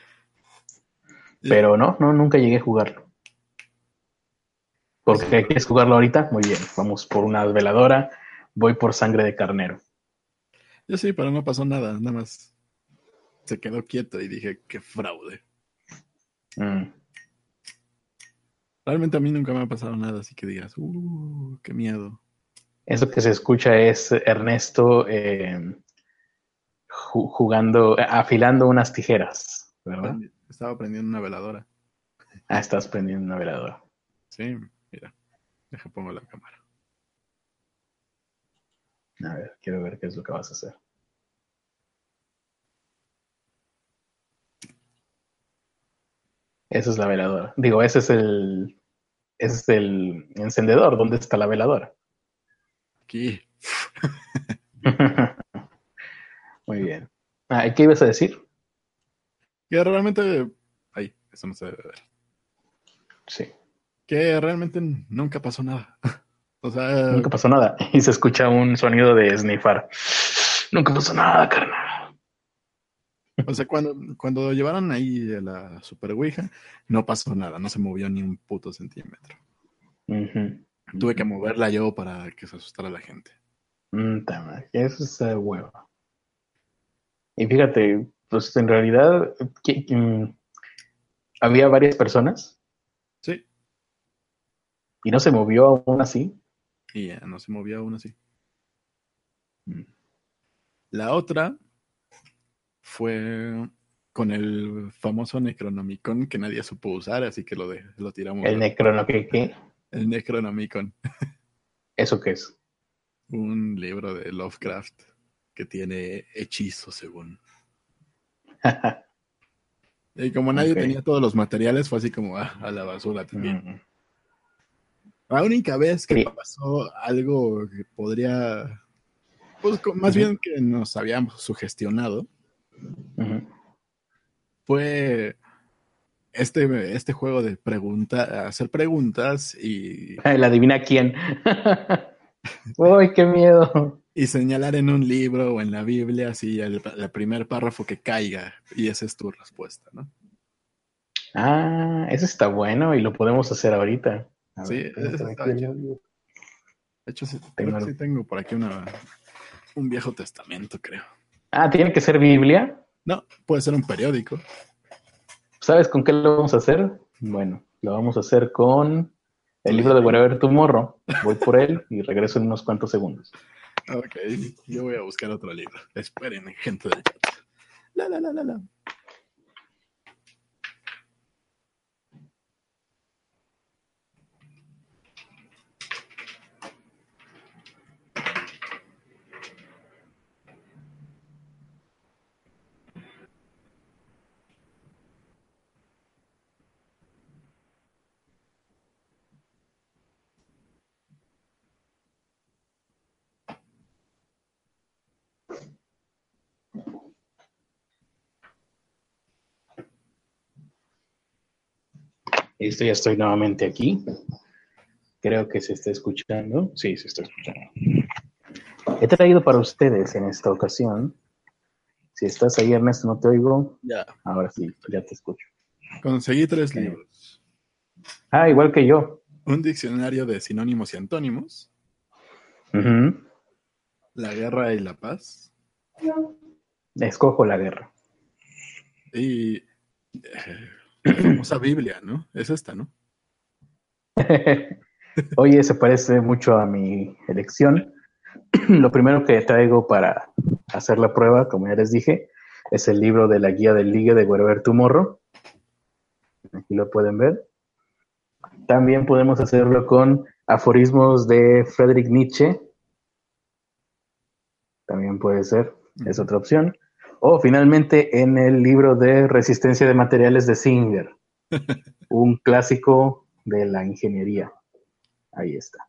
Pero no, no, nunca llegué a jugarlo. ¿Por qué quieres jugarlo ahorita? Muy bien, vamos por una veladora, voy por sangre de carnero. Yo sí, pero no pasó nada, nada más se quedó quieto y dije, qué fraude. Mm. Realmente a mí nunca me ha pasado nada, así que digas, uh, qué miedo. Eso que se escucha es Ernesto eh, jugando, eh, afilando unas tijeras, ¿verdad? Estaba prendiendo una veladora. Ah, estás prendiendo una veladora. Sí, mira. Deja pongo la cámara. A ver, quiero ver qué es lo que vas a hacer. Esa es la veladora. Digo, ese es el. Ese es el encendedor. ¿Dónde está la veladora? Aquí. Muy bien. Ah, ¿Qué ibas a decir? Que realmente. Ay, eso no se debe ver. Sí. Que realmente nunca pasó nada. O sea. Nunca pasó nada. Y se escucha un sonido de snifar. Nunca pasó nada, carnal. O sea, cuando, cuando llevaron ahí a la Super Ouija, no pasó nada, no se movió ni un puto centímetro. Tuve que moverla yo para que se asustara la gente. Mm, eso es uh, huevo. Y fíjate, pues en realidad había varias personas. Sí. Y no se movió aún así. Y ya, no se movió aún así. Mm. La otra fue con el famoso Necronomicon que nadie supo usar, así que lo, de, lo tiramos. ¿El Necronomicon? El Necronomicon. ¿Eso qué es? Un libro de Lovecraft que tiene hechizos, según. y como nadie tenía todos los materiales, fue así como ah, a la basura también. Mm. La única vez que pasó algo que podría, pues más bien que nos habíamos sugestionado, fue este, este juego de pregunta, hacer preguntas y... La adivina quién. ¡Uy, qué miedo! Y señalar en un libro o en la Biblia así el, primer párrafo que caiga y esa es tu respuesta, ¿no? Ah, eso está bueno y lo podemos hacer ahorita sí, De hecho, sí tengo, por aquí una, un viejo testamento, creo. Ah, ¿tiene que ser Biblia? No, puede ser un periódico. ¿Sabes con qué lo vamos a hacer? Bueno, lo vamos a hacer con el libro de Wherever Tomorrow. Voy por él y regreso en unos cuantos segundos. Ok, yo voy a buscar otro libro. Esperen, gente del chat. La, la, la, la, la. Listo, ya estoy nuevamente aquí. Creo que se está escuchando. Sí, se está escuchando. He traído para ustedes en esta ocasión. Si estás ahí, Ernesto, no te oigo. Ya. Ahora sí, ya te escucho. Conseguí tres libros. Ah, igual que yo. Un diccionario de sinónimos y antónimos. La guerra y la paz. Escojo la guerra. Y eh, la famosa Biblia, ¿no? Es esta, ¿no? Oye, se parece mucho a mi elección. Lo primero que traigo para hacer la prueba, como ya les dije, es el libro de la guía del ligue de Wherever Tomorrow. Aquí lo pueden ver. También podemos hacerlo con aforismos de Friedrich Nietzsche. También puede ser, es otra opción. O finalmente en el libro de Resistencia de Materiales de Singer, un clásico de la ingeniería. Ahí está.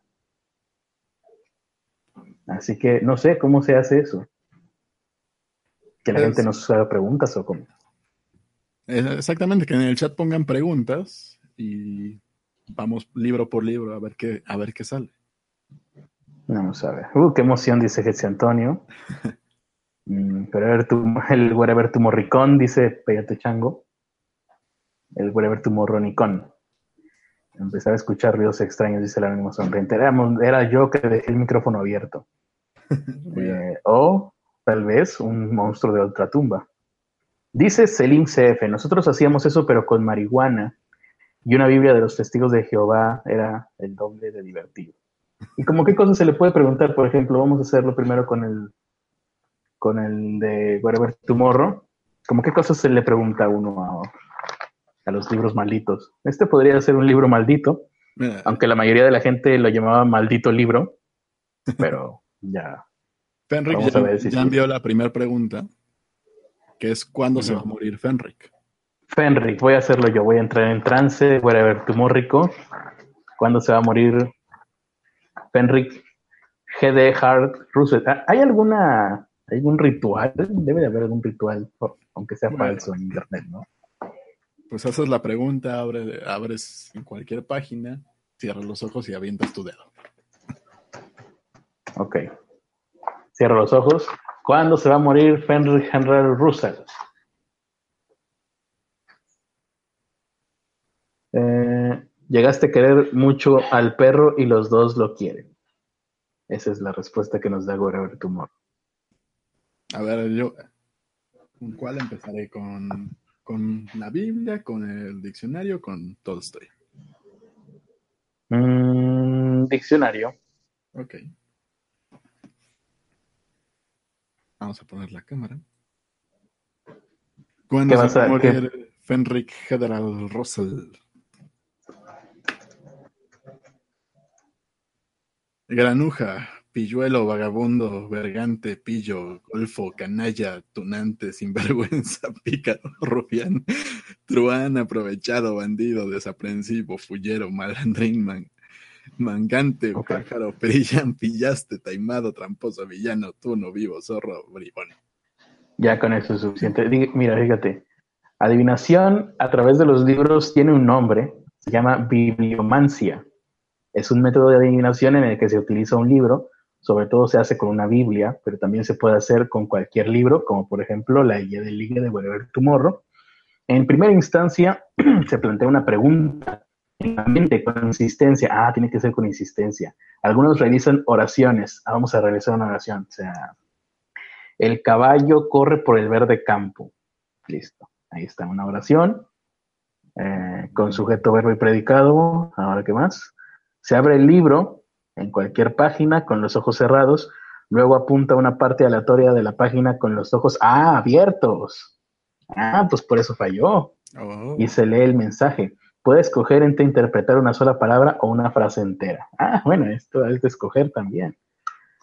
Así que no sé cómo se hace eso. Que la gente nos haga preguntas o cómo. Exactamente, que en el chat pongan preguntas y vamos libro por libro a ver qué, a ver qué sale. Vamos a ver. Uh, qué emoción, dice Jesse Antonio. Mm, pero el Wherever tu morricón, dice Peyate Chango. El Wherever tu morronicón. Empezar a escuchar ruidos extraños, dice el anónimo sonriente. Era, era, yo que dejé el micrófono abierto. Eh, o tal vez un monstruo de otra tumba. Dice Selim CF, nosotros hacíamos eso pero con marihuana y una Biblia de los testigos de Jehová era el doble de divertido. ¿Y como qué cosas se le puede preguntar? Por ejemplo, vamos a hacerlo primero con el con el de Wherever Tomorrow, como qué cosas se le pregunta a uno a, los libros malditos. Este podría ser un libro maldito, aunque la mayoría de la gente lo llamaba maldito libro, pero ya. Fenric ya, envió la primera pregunta, que es ¿cuándo se va a morir Fenric? Fenric, voy a hacerlo yo, voy a entrar en trance, voy a ver tu morrico. ¿Cuándo se va a morir Fenric GD Hard Russell? Ah, ¿Hay alguna, algún ritual? Debe de haber algún ritual, aunque sea falso en internet, ¿no? Pues haces la pregunta, abres en cualquier página, cierras los ojos y avientas tu dedo. Ok. Cierro los ojos. ¿Cuándo se va a morir Fenrir Henry Russell? Eh, llegaste a querer mucho al perro y los dos lo quieren. Esa es la respuesta que nos da Wherever Tumor. A ver, yo, ¿con cuál empezaré? ¿Con, ¿Con la Biblia, con el diccionario, con Tolstoy? Mm, diccionario. Ok. Vamos a poner la cámara. ¿Cuándo se va a morir Fenrik General Russell? Granuja, pilluelo, vagabundo, vergante, pillo, golfo, canalla, tunante, sinvergüenza, pícaro, rufián, truán, aprovechado, bandido, desaprensivo, fullero, malandrín, man, Mangante, pájaro, perillán, pillaste, taimado, tramposo, villano, tú no vivo, zorro, bribón. Ya con eso es suficiente. Mira, fíjate. Adivinación a través de los libros tiene un nombre, se llama bibliomancia. Es un método de adivinación en el que se utiliza un libro, sobre todo se hace con una Biblia, pero también se puede hacer con cualquier libro, como por ejemplo la guía del Liga de Whatever Tomorrow. En primera instancia, se plantea una pregunta con insistencia. Ah, tiene que ser con insistencia. Algunos realizan oraciones. Ah, vamos a realizar una oración. O sea, el caballo corre por el verde campo. Listo. Ahí está una oración. Eh, con sujeto, verbo y predicado. Ahora, ¿qué más? Se abre el libro en cualquier página con los ojos cerrados. Luego apunta una parte aleatoria de la página con los ojos ah, abiertos. Ah, pues por eso falló. Oh. Y se lee el mensaje. Puede escoger entre interpretar una sola palabra o una frase entera. Ah, bueno, esto es de escoger también.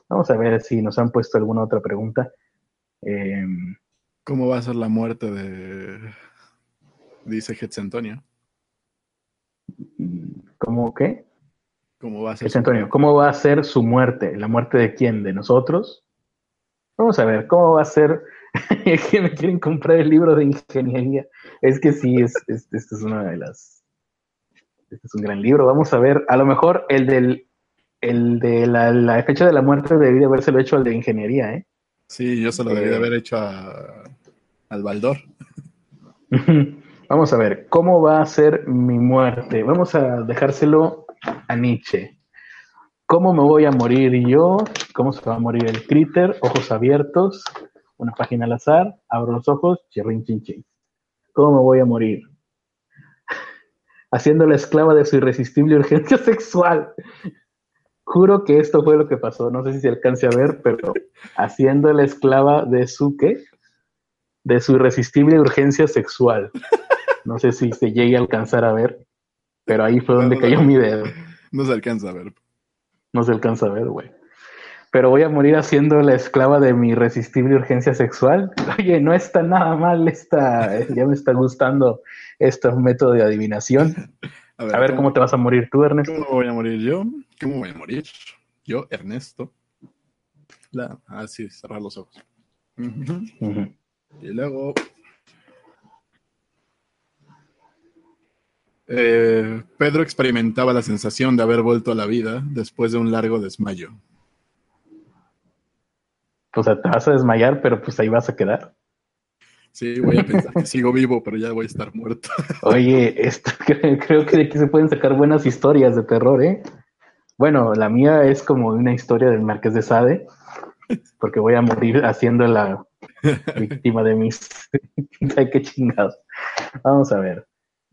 Vamos a ver si nos han puesto alguna otra pregunta. Em, ¿Cómo va a ser la muerte de, dice Getz Antonio? ¿Cómo qué? ¿Cómo va a ser? Antonio, ¿cómo va a ser su muerte? ¿La muerte de quién? ¿De nosotros? Vamos a ver, ¿cómo va a ser? que me quieren comprar el libro de ingeniería. Es que sí, es, es, esta es una de las este es un gran libro. Vamos a ver, a lo mejor el del el de la, fecha de la muerte debí de habérselo hecho al de ingeniería, ¿eh? Sí, yo se lo debí de eh. haber hecho al Baldor. Vamos a ver, ¿cómo va a ser mi muerte? Vamos a dejárselo a Nietzsche. ¿Cómo me voy a morir yo? ¿Cómo se va a morir el critter? Ojos abiertos, una página al azar, abro los ojos, chirrin chin. ¿Cómo me voy a morir? haciendo la esclava de su irresistible urgencia sexual. Juro que esto fue lo que pasó. No sé si se alcance a ver, pero haciendo la esclava de su qué? De su irresistible urgencia sexual. No sé si se llegue a alcanzar a ver, pero ahí fue donde cayó mi dedo. No se alcanza a ver. No se alcanza a ver, güey. Pero voy a morir haciendo la esclava de mi irresistible urgencia sexual. Oye, no está nada mal esta, ya me está gustando este método de adivinación. A ver, ¿cómo, te vas a morir tú, Ernesto? ¿Cómo voy a morir yo? ¿Cómo voy a morir? Yo, Ernesto. La, ah, sí, cerrar los ojos. Y luego. Eh, Pedro experimentaba la sensación de haber vuelto a la vida después de un largo desmayo. O sea, te vas a desmayar, pero pues ahí vas a quedar. Sí, voy a pensar que sigo vivo, pero ya voy a estar muerto. Oye, esto, creo que de aquí se pueden sacar buenas historias de terror, ¿eh? Bueno, la mía es como una historia del Marqués de Sade, porque voy a morir haciendo la víctima de mis... Qué chingados. Vamos a ver.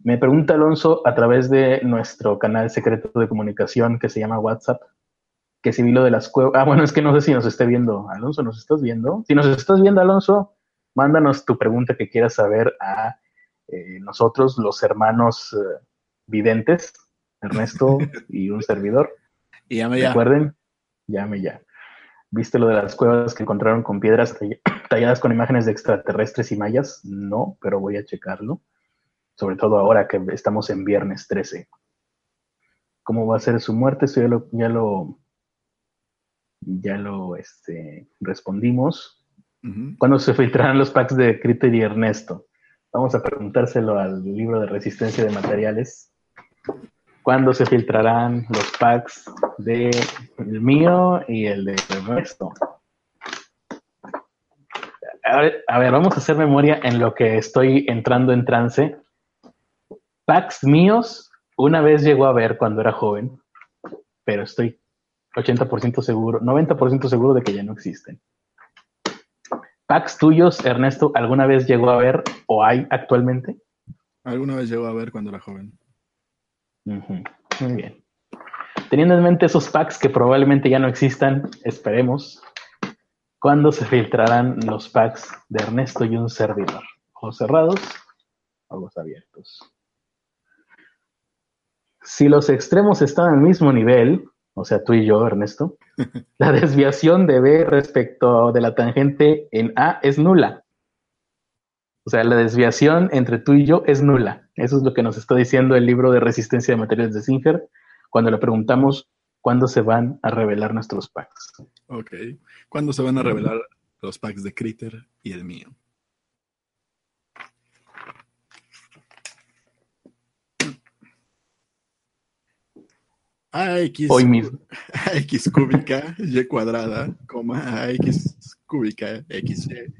Me pregunta Alonso a través de nuestro canal secreto de comunicación que se llama WhatsApp, que si vi lo de las cuevas... Ah, bueno, es que no sé si nos esté viendo. Alonso, ¿nos estás viendo? Si nos estás viendo, Alonso, mándanos tu pregunta que quieras saber a eh, nosotros, los hermanos eh, videntes, Ernesto y un servidor. Y llame ya. Recuerden, llame ya. ¿Viste lo de las cuevas que encontraron con piedras talladas con imágenes de extraterrestres y mayas? No, pero voy a checarlo. Sobre todo ahora que estamos en viernes 13. ¿Cómo va a ser su muerte? Eso ya lo, ya lo, ya lo este, respondimos. ¿Cuándo se filtrarán los packs de Critter y Ernesto? Vamos a preguntárselo al libro de resistencia de materiales. ¿Cuándo se filtrarán los packs de el mío y el de Ernesto? A ver, a ver, vamos a hacer memoria en lo que estoy entrando en trance. Packs míos, una vez llegó a ver cuando era joven, pero estoy 80% seguro, 90% seguro de que ya no existen. ¿Packs tuyos, Ernesto, alguna vez llegó a ver o hay actualmente? Alguna vez llegó a ver cuando era joven. Muy bien. Teniendo en mente esos packs que probablemente ya no existan, esperemos, ¿cuándo se filtrarán los packs de Ernesto y un servidor? ¿Ojos cerrados? Ojos abiertos. Si los extremos están al mismo nivel, o sea, tú y yo, Ernesto, la desviación de B respecto de la tangente en A es nula. O sea, la desviación entre tú y yo es nula. Eso es lo que nos está diciendo el libro de resistencia de materiales de Singer cuando le preguntamos cuándo se van a revelar nuestros packs. Ok. ¿Cuándo se van a revelar los packs de Critter y el mío? AX, Hoy mismo. AX cúbica, Y cuadrada, coma, AX cúbica, XY,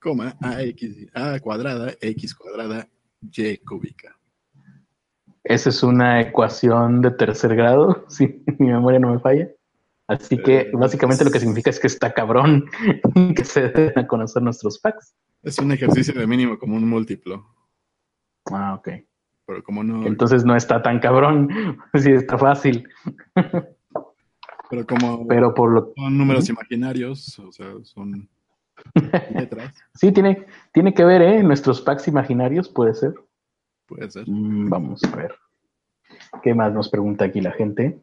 coma, AX, A cuadrada, X cuadrada, Y cúbica. Esa es una ecuación de tercer grado, si mi memoria no me falla. Así que Eh, básicamente lo que significa es que está cabrón que se deben a conocer nuestros packs. Es un ejercicio de mínimo común múltiplo, Ah, ok. Pero como no, Entonces no está tan cabrón, sí está fácil. pero como Pero por lo son números imaginarios, o sea, son letras, sí tiene, tiene que ver, ¿eh? Nuestros packs imaginarios puede ser. puede ser. Mm, vamos a ver. ¿Qué más nos pregunta aquí la gente?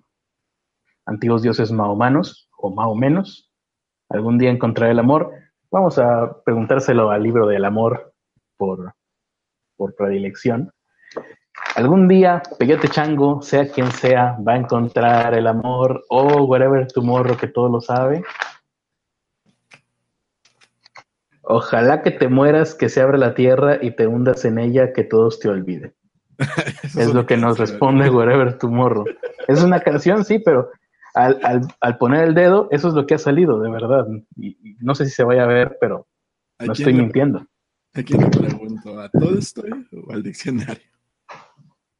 Antiguos dioses mahomanos o mahomenos. ¿Algún día encontraré el amor? Vamos a preguntárselo al libro del amor por, por predilección. Algún día, Peyote Chango, sea quien sea, va a encontrar el amor o wherever tomorrow que todo lo sabe. Ojalá que te mueras, que se abra la tierra y te hundas en ella, que todos te olviden. Es lo que nos responde Wherever Tomorrow. Es una canción, sí, pero al, al, al, poner el dedo, eso es lo que ha salido, de verdad. Y, y no sé si se vaya a ver, pero no estoy le, mintiendo. ¿A quién le pregunto? ¿A todo esto o al diccionario?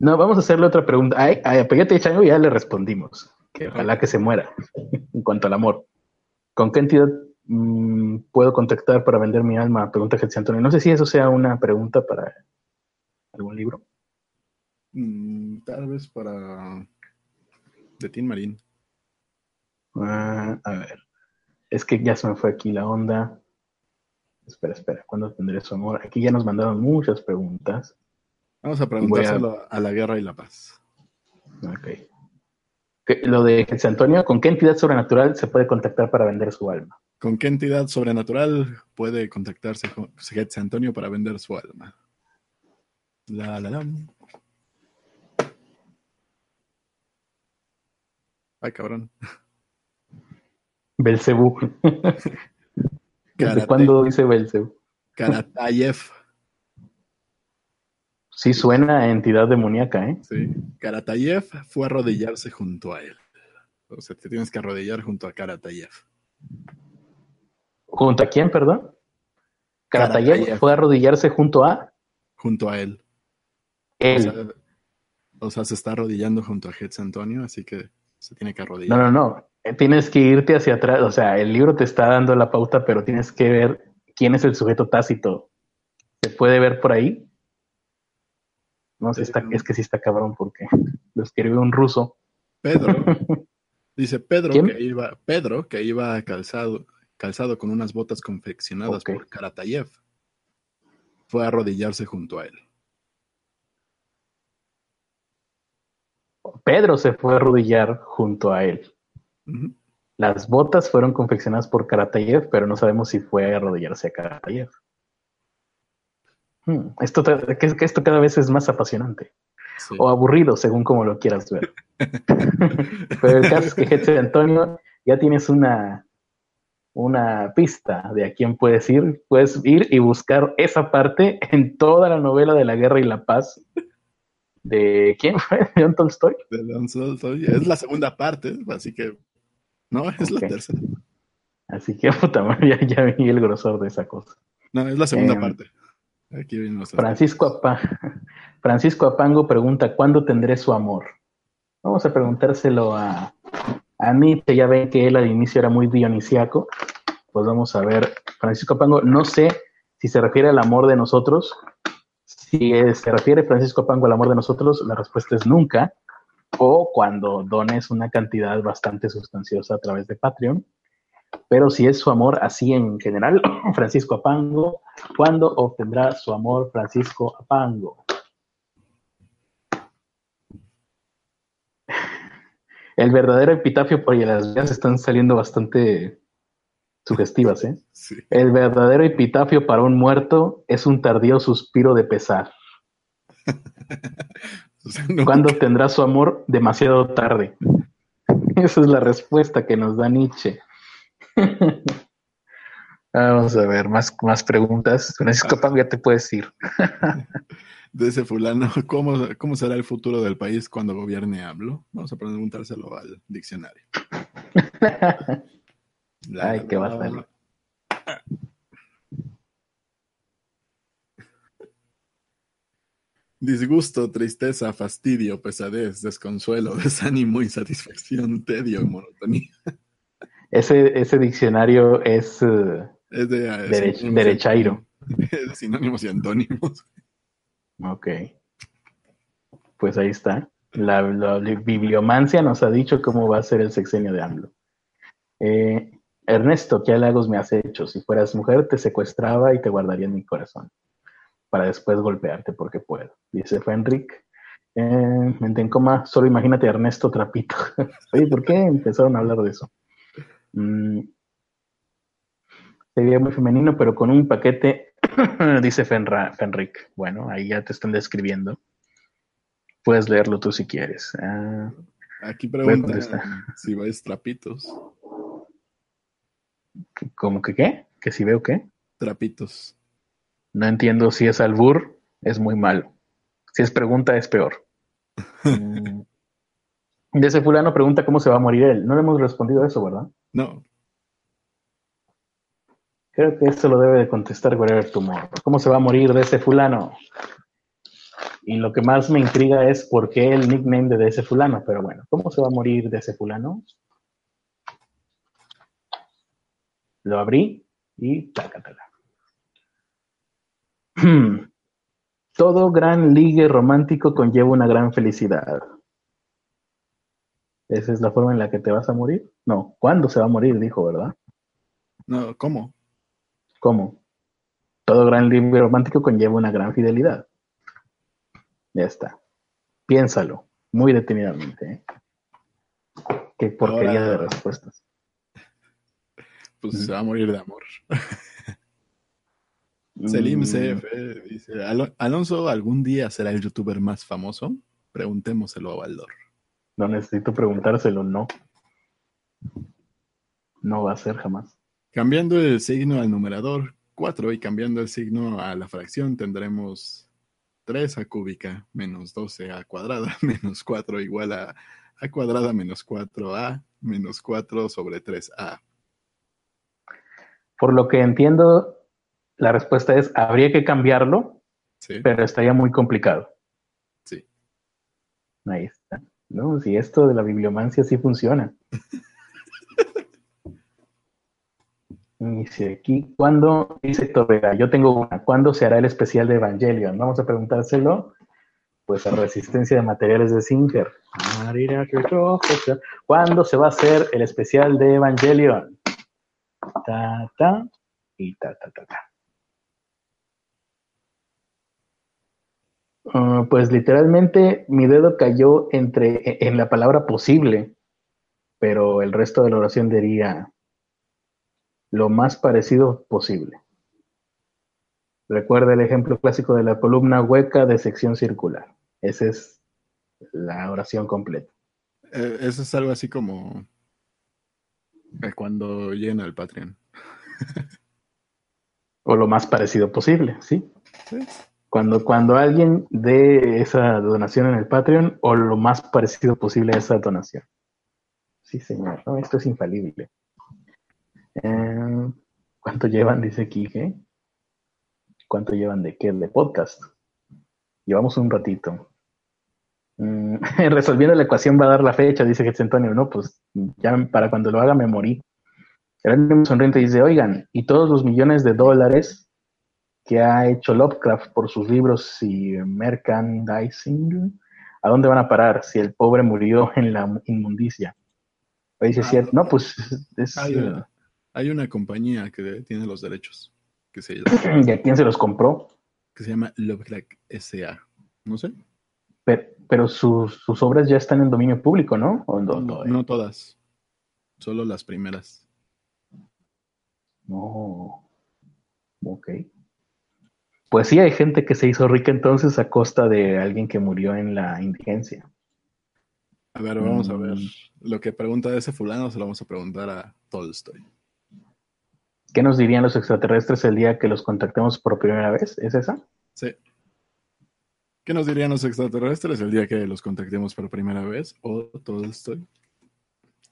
No, vamos a hacerle otra pregunta. A, a Peguete y Chango ya le respondimos. Que ojalá que se muera en cuanto al amor. ¿Con qué entidad mmm, puedo contactar para vender mi alma? Pregunta Jesús Antonio. No sé si eso sea una pregunta para algún libro. Mm, tal vez para de Tim Marín. Uh, a ver. Es que ya se me fue aquí la onda. Espera, espera. ¿Cuándo tendré su amor? Aquí ya nos mandaron muchas preguntas. Vamos a preguntárselo a... a... la guerra y la paz. Ok. Lo de Jesús Antonio, ¿con qué entidad sobrenatural se puede contactar para vender su alma? ¿Con qué entidad sobrenatural puede contactarse con Jesús Antonio para vender su alma? La, la, la. Ay, cabrón. Belcebú. ¿Desde cuándo dice Belcebú? Karatayev. Sí suena a entidad demoníaca, ¿eh? Sí. Karatayev fue a arrodillarse junto a él. O sea, te tienes que arrodillar junto a Karatayev. ¿Junto a quién, perdón? Karatayev, Karatayev. fue a arrodillarse junto a... Junto a él. Él. O sea, o sea, se está arrodillando junto a Hetz Antonio, así que se tiene que arrodillar. No, no, no. Eh, Tienes que irte hacia atrás. O sea, el libro te está dando la pauta, pero tienes que ver quién es el sujeto tácito. ¿Se puede ver por ahí? No, sí, está, es que sí está cabrón porque lo escribe un ruso. Pedro. Dice Pedro ¿Quién? que iba, Pedro que iba calzado, calzado con unas botas confeccionadas okay. por Karatayev. Fue a arrodillarse junto a él. Pedro se fue a arrodillar junto a él. Uh -huh. Las botas fueron confeccionadas por Karatayev, pero no sabemos si fue a arrodillarse a Karatayev. Hmm, esto, que, esto cada vez es más apasionante. O aburrido, según como lo quieras ver. Pero el caso es que Jesse Antonio ya tienes una, una pista de a quién puedes ir. Puedes ir y buscar esa parte en toda la novela de la guerra y la paz. ¿De quién fue? ¿De León Tolstoy? De Tolstoy. Es la segunda parte, así que. No, es la tercera. Así que, puta madre, ya, vi el grosor de esa cosa. No, es la segunda Em, parte. Aquí. Francisco, Francisco Apango pregunta, ¿cuándo tendré su amor? Vamos a preguntárselo a, a Nietzsche, ya ven que él al inicio era muy dionisiaco. Pues vamos a ver, Francisco Apango, no sé si se refiere al amor de nosotros. Si se refiere Francisco Apango al amor de nosotros, la respuesta es nunca. O cuando dones una cantidad bastante sustanciosa a través de Patreon. Pero si es su amor así en general, Francisco Apango, ¿cuándo obtendrá su amor Francisco Apango? El verdadero epitafio, oye, las vías están saliendo bastante sugestivas, ¿eh? Sí. El verdadero epitafio para un muerto es un tardío suspiro de pesar. O sea, no- ¿Cuándo obtendrá su amor? Demasiado tarde. Esa es la respuesta que nos da Nietzsche. Vamos a ver, más, más preguntas. Francisco Pango, ya te puedes ir. de ese fulano, ¿cómo, ¿cómo será el futuro del país cuando gobierne AMLO? Vamos a preguntárselo al diccionario. Ay, qué bla. Disgusto, tristeza, fastidio, pesadez, desconsuelo, desánimo, insatisfacción, tedio y monotonía. Ese, ese diccionario es eh, Es de, sinónimos y- derechairo. De sinónimos y antónimos. Ok. Pues ahí está. La, la bibliomancia nos ha dicho cómo va a ser el sexenio de AMLO. Eh, Ernesto, ¿qué halagos me has hecho? Si fueras mujer, te secuestraba y te guardaría en mi corazón para después golpearte porque puedo. Dice Fenric. Eh, mente en coma, solo imagínate a Ernesto Trapito. Oye, ¿por qué empezaron a hablar de eso? Mm, sería muy femenino, pero con un paquete, dice Fenra, Fenric. Bueno, ahí ya te están describiendo. Puedes leerlo tú si quieres. Ah, Aquí Voy a preguntan contestar. si vais trapitos. ¿Cómo que qué? ¿Que si veo qué? Trapitos. No entiendo si es albur, es muy malo. Si es pregunta, es peor. Mm. De ese fulano pregunta cómo se va a morir él. No le hemos respondido a eso, ¿verdad? No, Creo que eso lo debe de contestar Wherever Tomorrow. ¿Cómo se va a morir de ese fulano? Y lo que más me intriga es por qué el nickname de ese fulano. Pero bueno, ¿cómo se va a morir de ese fulano? Lo abrí y tácatela. Todo gran ligue romántico conlleva una gran felicidad. ¿Esa es la forma en la que te vas a morir? No, ¿cuándo se va a morir? Dijo, ¿verdad? no, ¿cómo? ¿Cómo? Todo gran ligue romántico conlleva una gran fidelidad. Ya está. Piénsalo muy detenidamente. ¿eh? Qué porquería Ahora- de respuestas. Pues se va a morir de amor. Selim Mm, CF dice, "Alo- Alonso algún día será el youtuber más famoso. Preguntémoselo a Valdor. No necesito preguntárselo, no. No va a ser jamás. Cambiando el signo al numerador 4 y cambiando el signo a la fracción tendremos 3 a cúbica menos 12 a cuadrada menos 4 igual a a cuadrada menos 4a menos 4 sobre 3a. Por lo que entiendo, la respuesta es, habría que cambiarlo, ¿Sí? pero estaría muy complicado. Sí. Ahí está. No, si esto de la bibliomancia sí funciona. Dice aquí, ¿cuándo? Dice Torrega, yo tengo una. ¿Cuándo se hará el especial de Evangelion? Vamos a preguntárselo, pues a Resistencia de Materiales de Singer. ¿Cuándo se va a hacer el especial de Evangelion? Ta, ta, y ta, ta, ta, ta. Ah, pues literalmente mi dedo cayó entre en la palabra posible, pero el resto de la oración diría lo más parecido posible. Recuerda el ejemplo clásico de la columna hueca de sección circular. Esa es la oración completa. Eh, eso es algo así como cuando llena el Patreon. o lo más parecido posible, ¿sí? Cuando, cuando alguien dé esa donación en el Patreon o lo más parecido posible a esa donación. Sí, señor, esto es infalible. Eh, ¿Cuánto llevan? Dice Kike. ¿Cuánto llevan de qué? De podcast. Llevamos un ratito. Mm, resolviendo la ecuación va a dar la fecha, dice Jesús Antonio. No, pues ya para cuando lo haga me morí. El sonriente dice, oigan, y todos los millones de dólares que ha hecho Lovecraft por sus libros y merchandising, ¿a dónde van a parar si el pobre murió en la inmundicia? Dice, ah, no, pues es, hay, una, compañía que tiene los derechos. Que se ¿Y a quién se los compró? Que se llama Lovecraft S.A. No sé. Pero, sus, obras ya están en dominio público, ¿no? no todas. Solo las primeras. No. Ok. Pues sí, hay gente que se hizo rica entonces a costa de alguien que murió en la indigencia. A ver, vamos a ver. Mm. Lo que pregunta ese fulano se lo vamos a preguntar a Tolstoy. ¿Qué nos dirían los extraterrestres el día que los contactemos por primera vez? ¿Es esa? Sí. ¿Qué nos dirían los extraterrestres el día que los contactemos por primera vez? O Tolstoy.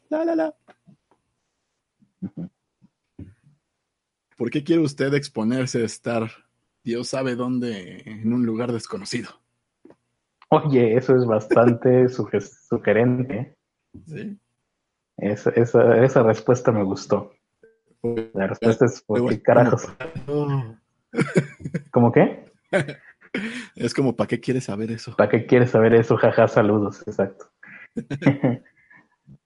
La, la, la. ¿Por qué quiere usted exponerse a estar, Dios sabe dónde, en un lugar desconocido? Oye, eso es bastante sugerente. Sí. Esa, esa, respuesta me gustó. La respuesta es ¿por qué carajos? ¿Cómo qué? Es como, ¿para qué quieres saber eso? ¿Para qué quieres saber eso? Jaja, saludos, exacto.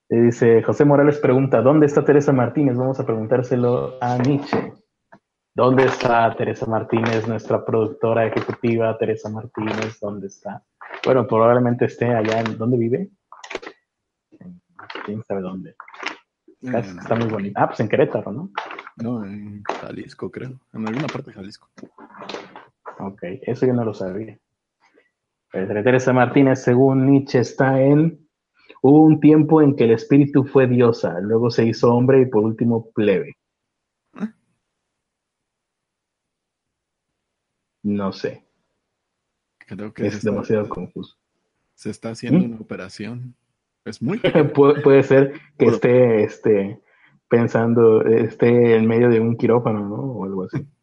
Dice José Morales pregunta, ¿dónde está Teresa Martínez? Vamos a preguntárselo a Nietzsche. ¿Dónde está Teresa Martínez, nuestra productora ejecutiva? Teresa Martínez, ¿dónde está? Bueno, probablemente esté allá en... ¿Dónde vive? ¿Quién sabe dónde? Mm. Está, muy bonita. Ah, pues en Querétaro, ¿no? No, en Jalisco, creo. En alguna parte de Jalisco. Ok, eso yo no lo sabía. Teresa Martínez, según Nietzsche, está en un tiempo en que el espíritu fue diosa, luego se hizo hombre y por último plebe. No sé. Creo que es demasiado confuso. Se está haciendo ¿Mm? una operación. Es muy. puede, ser que esté este, pensando, esté en medio de un quirófano, ¿no? O algo así.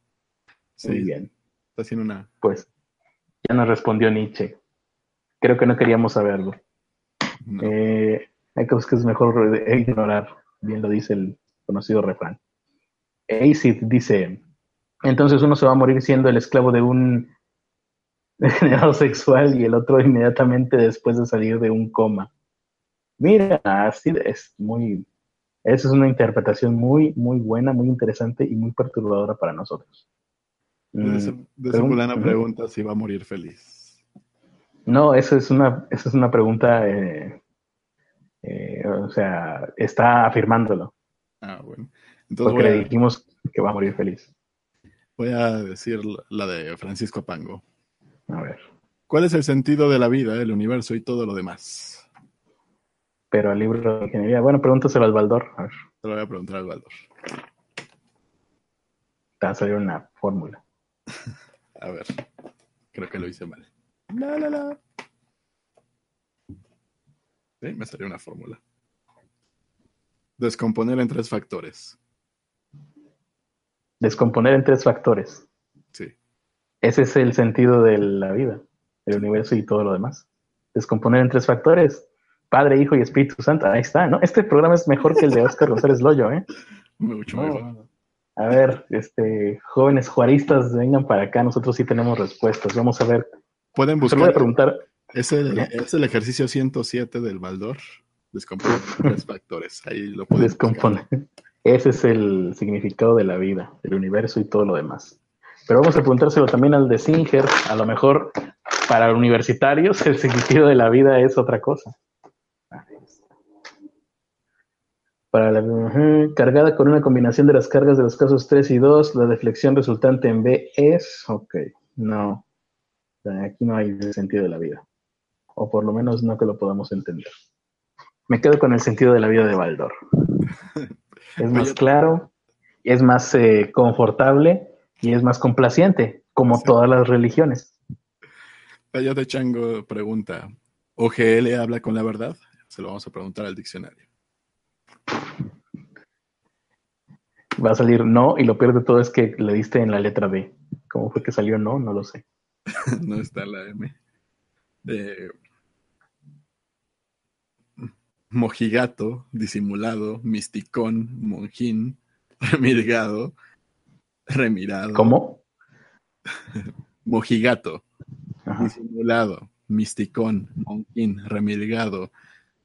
Sí, muy bien. Está haciendo una. Pues ya nos respondió Nietzsche. Creo que no queríamos saberlo. Eh, hay cosas que es mejor ignorar. Bien lo dice el conocido refrán. Acid dice: entonces uno se va a morir siendo el esclavo de un degenerado sexual y el otro inmediatamente después de salir de un coma. Mira, así es muy, esa es una interpretación muy, muy buena, muy interesante y muy perturbadora para nosotros. De, esa mm, pregunta si va a morir feliz. No, esa es una, esa es una pregunta, eh, eh, o sea, está afirmándolo. Ah, bueno. Entonces Porque le dijimos que va a morir feliz. Voy a decir la de Francisco Pango. A ver. ¿Cuál es el sentido de la vida, el universo y todo lo demás? Pero el libro de ingeniería. Bueno, pregúntaselo al Baldor. A ver. Te lo voy a preguntar al Baldor. Te va a salir una fórmula. a ver. Creo que lo hice mal. La, la, la. Sí, me salió una fórmula. Descomponer en tres factores. Descomponer en tres factores. Sí. Ese es el sentido de la vida, el universo y todo lo demás. Descomponer en tres factores. Padre, Hijo y Espíritu Santo. Ahí está, ¿no? Este programa es mejor que el de Oscar González Loyo, ¿eh? Mucho mejor. A ver, este, jóvenes juaristas, vengan para acá, nosotros sí tenemos respuestas. Vamos a ver. Pueden buscar. voy a preguntar. Es el, es el ejercicio 107 del Baldor. Descomponer en tres factores. Ahí lo pueden Descomponer. Ese es el significado de la vida, el universo y todo lo demás. Pero vamos a preguntárselo también al de Singer. A lo mejor para universitarios el significado de la vida es otra cosa. Para la, cargada con una combinación de las cargas de los casos 3 y 2, la deflexión resultante en B es, ok, no, aquí no hay sentido de la vida, o por lo menos no que lo podamos entender. Me quedo con el sentido de la vida de Baldor. Es más Oye, claro, es más eh, confortable y es más complaciente, como Sí. todas las religiones. Tayo de Chango pregunta, ¿OGL habla con la verdad? Se lo vamos a preguntar al diccionario. Va a salir no, y lo peor de todo es que le diste en la letra B. ¿Cómo fue que salió no? No lo sé. no está la M. Eh, mojigato, disimulado, misticón, monjín, remirgado, remirado. ¿Cómo? Mojigato, Ajá. disimulado, misticón, monjín, remilgado,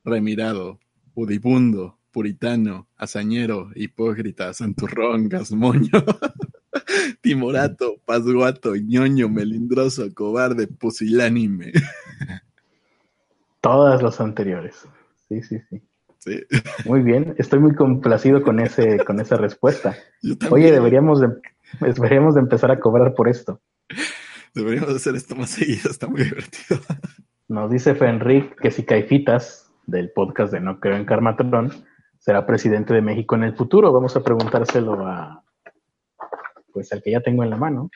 remirado, pudibundo, puritano, hazañero, hipócrita, santurrón, gasmoño, timorato, pasguato, ñoño, melindroso, cobarde, pusilánime. Todas las anteriores. Sí, sí, sí. Sí, Muy bien. Estoy muy complacido con ese, con esa respuesta. Oye, deberíamos de, deberíamos de empezar a cobrar por esto. Deberíamos hacer esto más seguido, está muy divertido. Nos dice Fenric que si Caifitas, del podcast de No Creo en Carmatrón, será presidente de México en el futuro. Vamos a preguntárselo a, pues al que ya tengo en la mano.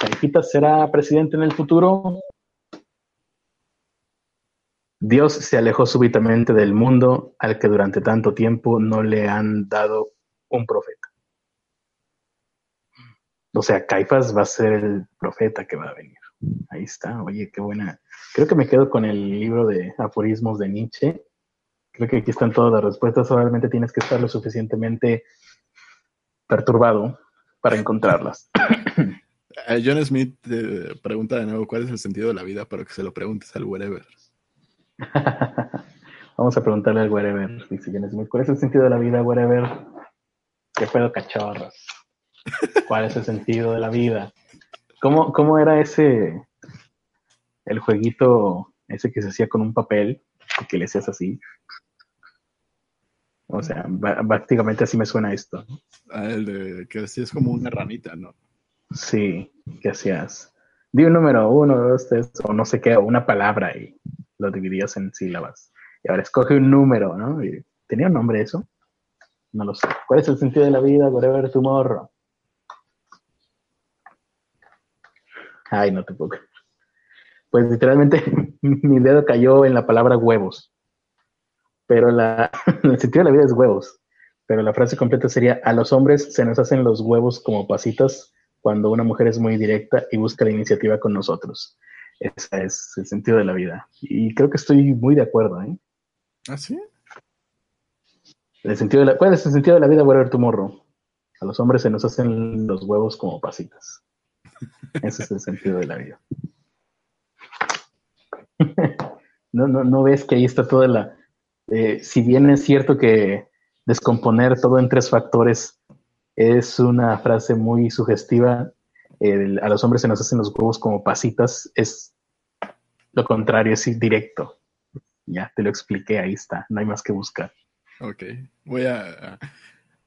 Caifitas será presidente en el futuro. Dios se alejó súbitamente del mundo al que durante tanto tiempo no le han dado un profeta. O sea, Caifás va a ser el profeta que va a venir. Ahí está, oye, qué buena. Creo que me quedo con el libro de aforismos de Nietzsche. Creo que aquí están todas las respuestas, solamente tienes que estar lo suficientemente perturbado para encontrarlas. Eh, John Smith eh, pregunta de nuevo cuál es el sentido de la vida, pero que se lo preguntes al wherever. Vamos a preguntarle al wherever, dice Smith, ¿cuál es el sentido de la vida, wherever? ¿Qué pedo cachorros? ¿Cuál es el sentido de la vida? ¿Cómo, cómo era ese, el jueguito ese que se hacía con un papel y que le hacías así? O sea, prácticamente así me suena esto. Ah, el de que sí es como una ranita, ¿no? Sí, ¿qué hacías? Di un número, uno, dos, tres, o no sé qué, o una palabra y lo dividías en sílabas. Y ahora escoge un número, ¿no? ¿Tenía un nombre eso? No lo sé. ¿Cuál es el sentido de la vida? Whatever tomorrow. Ay, no te puedo. Pues literalmente mi dedo cayó en la palabra huevos. Pero la, el sentido de la vida es huevos. Pero la frase completa sería, a los hombres se nos hacen los huevos como pasitas cuando una mujer es muy directa y busca la iniciativa con nosotros. Ese es el sentido de la vida. Y creo que estoy muy de acuerdo. ¿eh? ¿Ah, sí? El sentido de la, ¿Cuál es el sentido de la vida, whatever tomorrow? A los hombres se nos hacen los huevos como pasitas. Ese es el sentido de la vida. No, no, no ves que ahí está toda la. eh, si bien es cierto que descomponer todo en tres factores es una frase muy sugestiva, a los hombres se nos hacen los huevos como pasitas, es lo contrario, es directo. Ya te lo expliqué, ahí está, no hay más que buscar. Ok. Voy a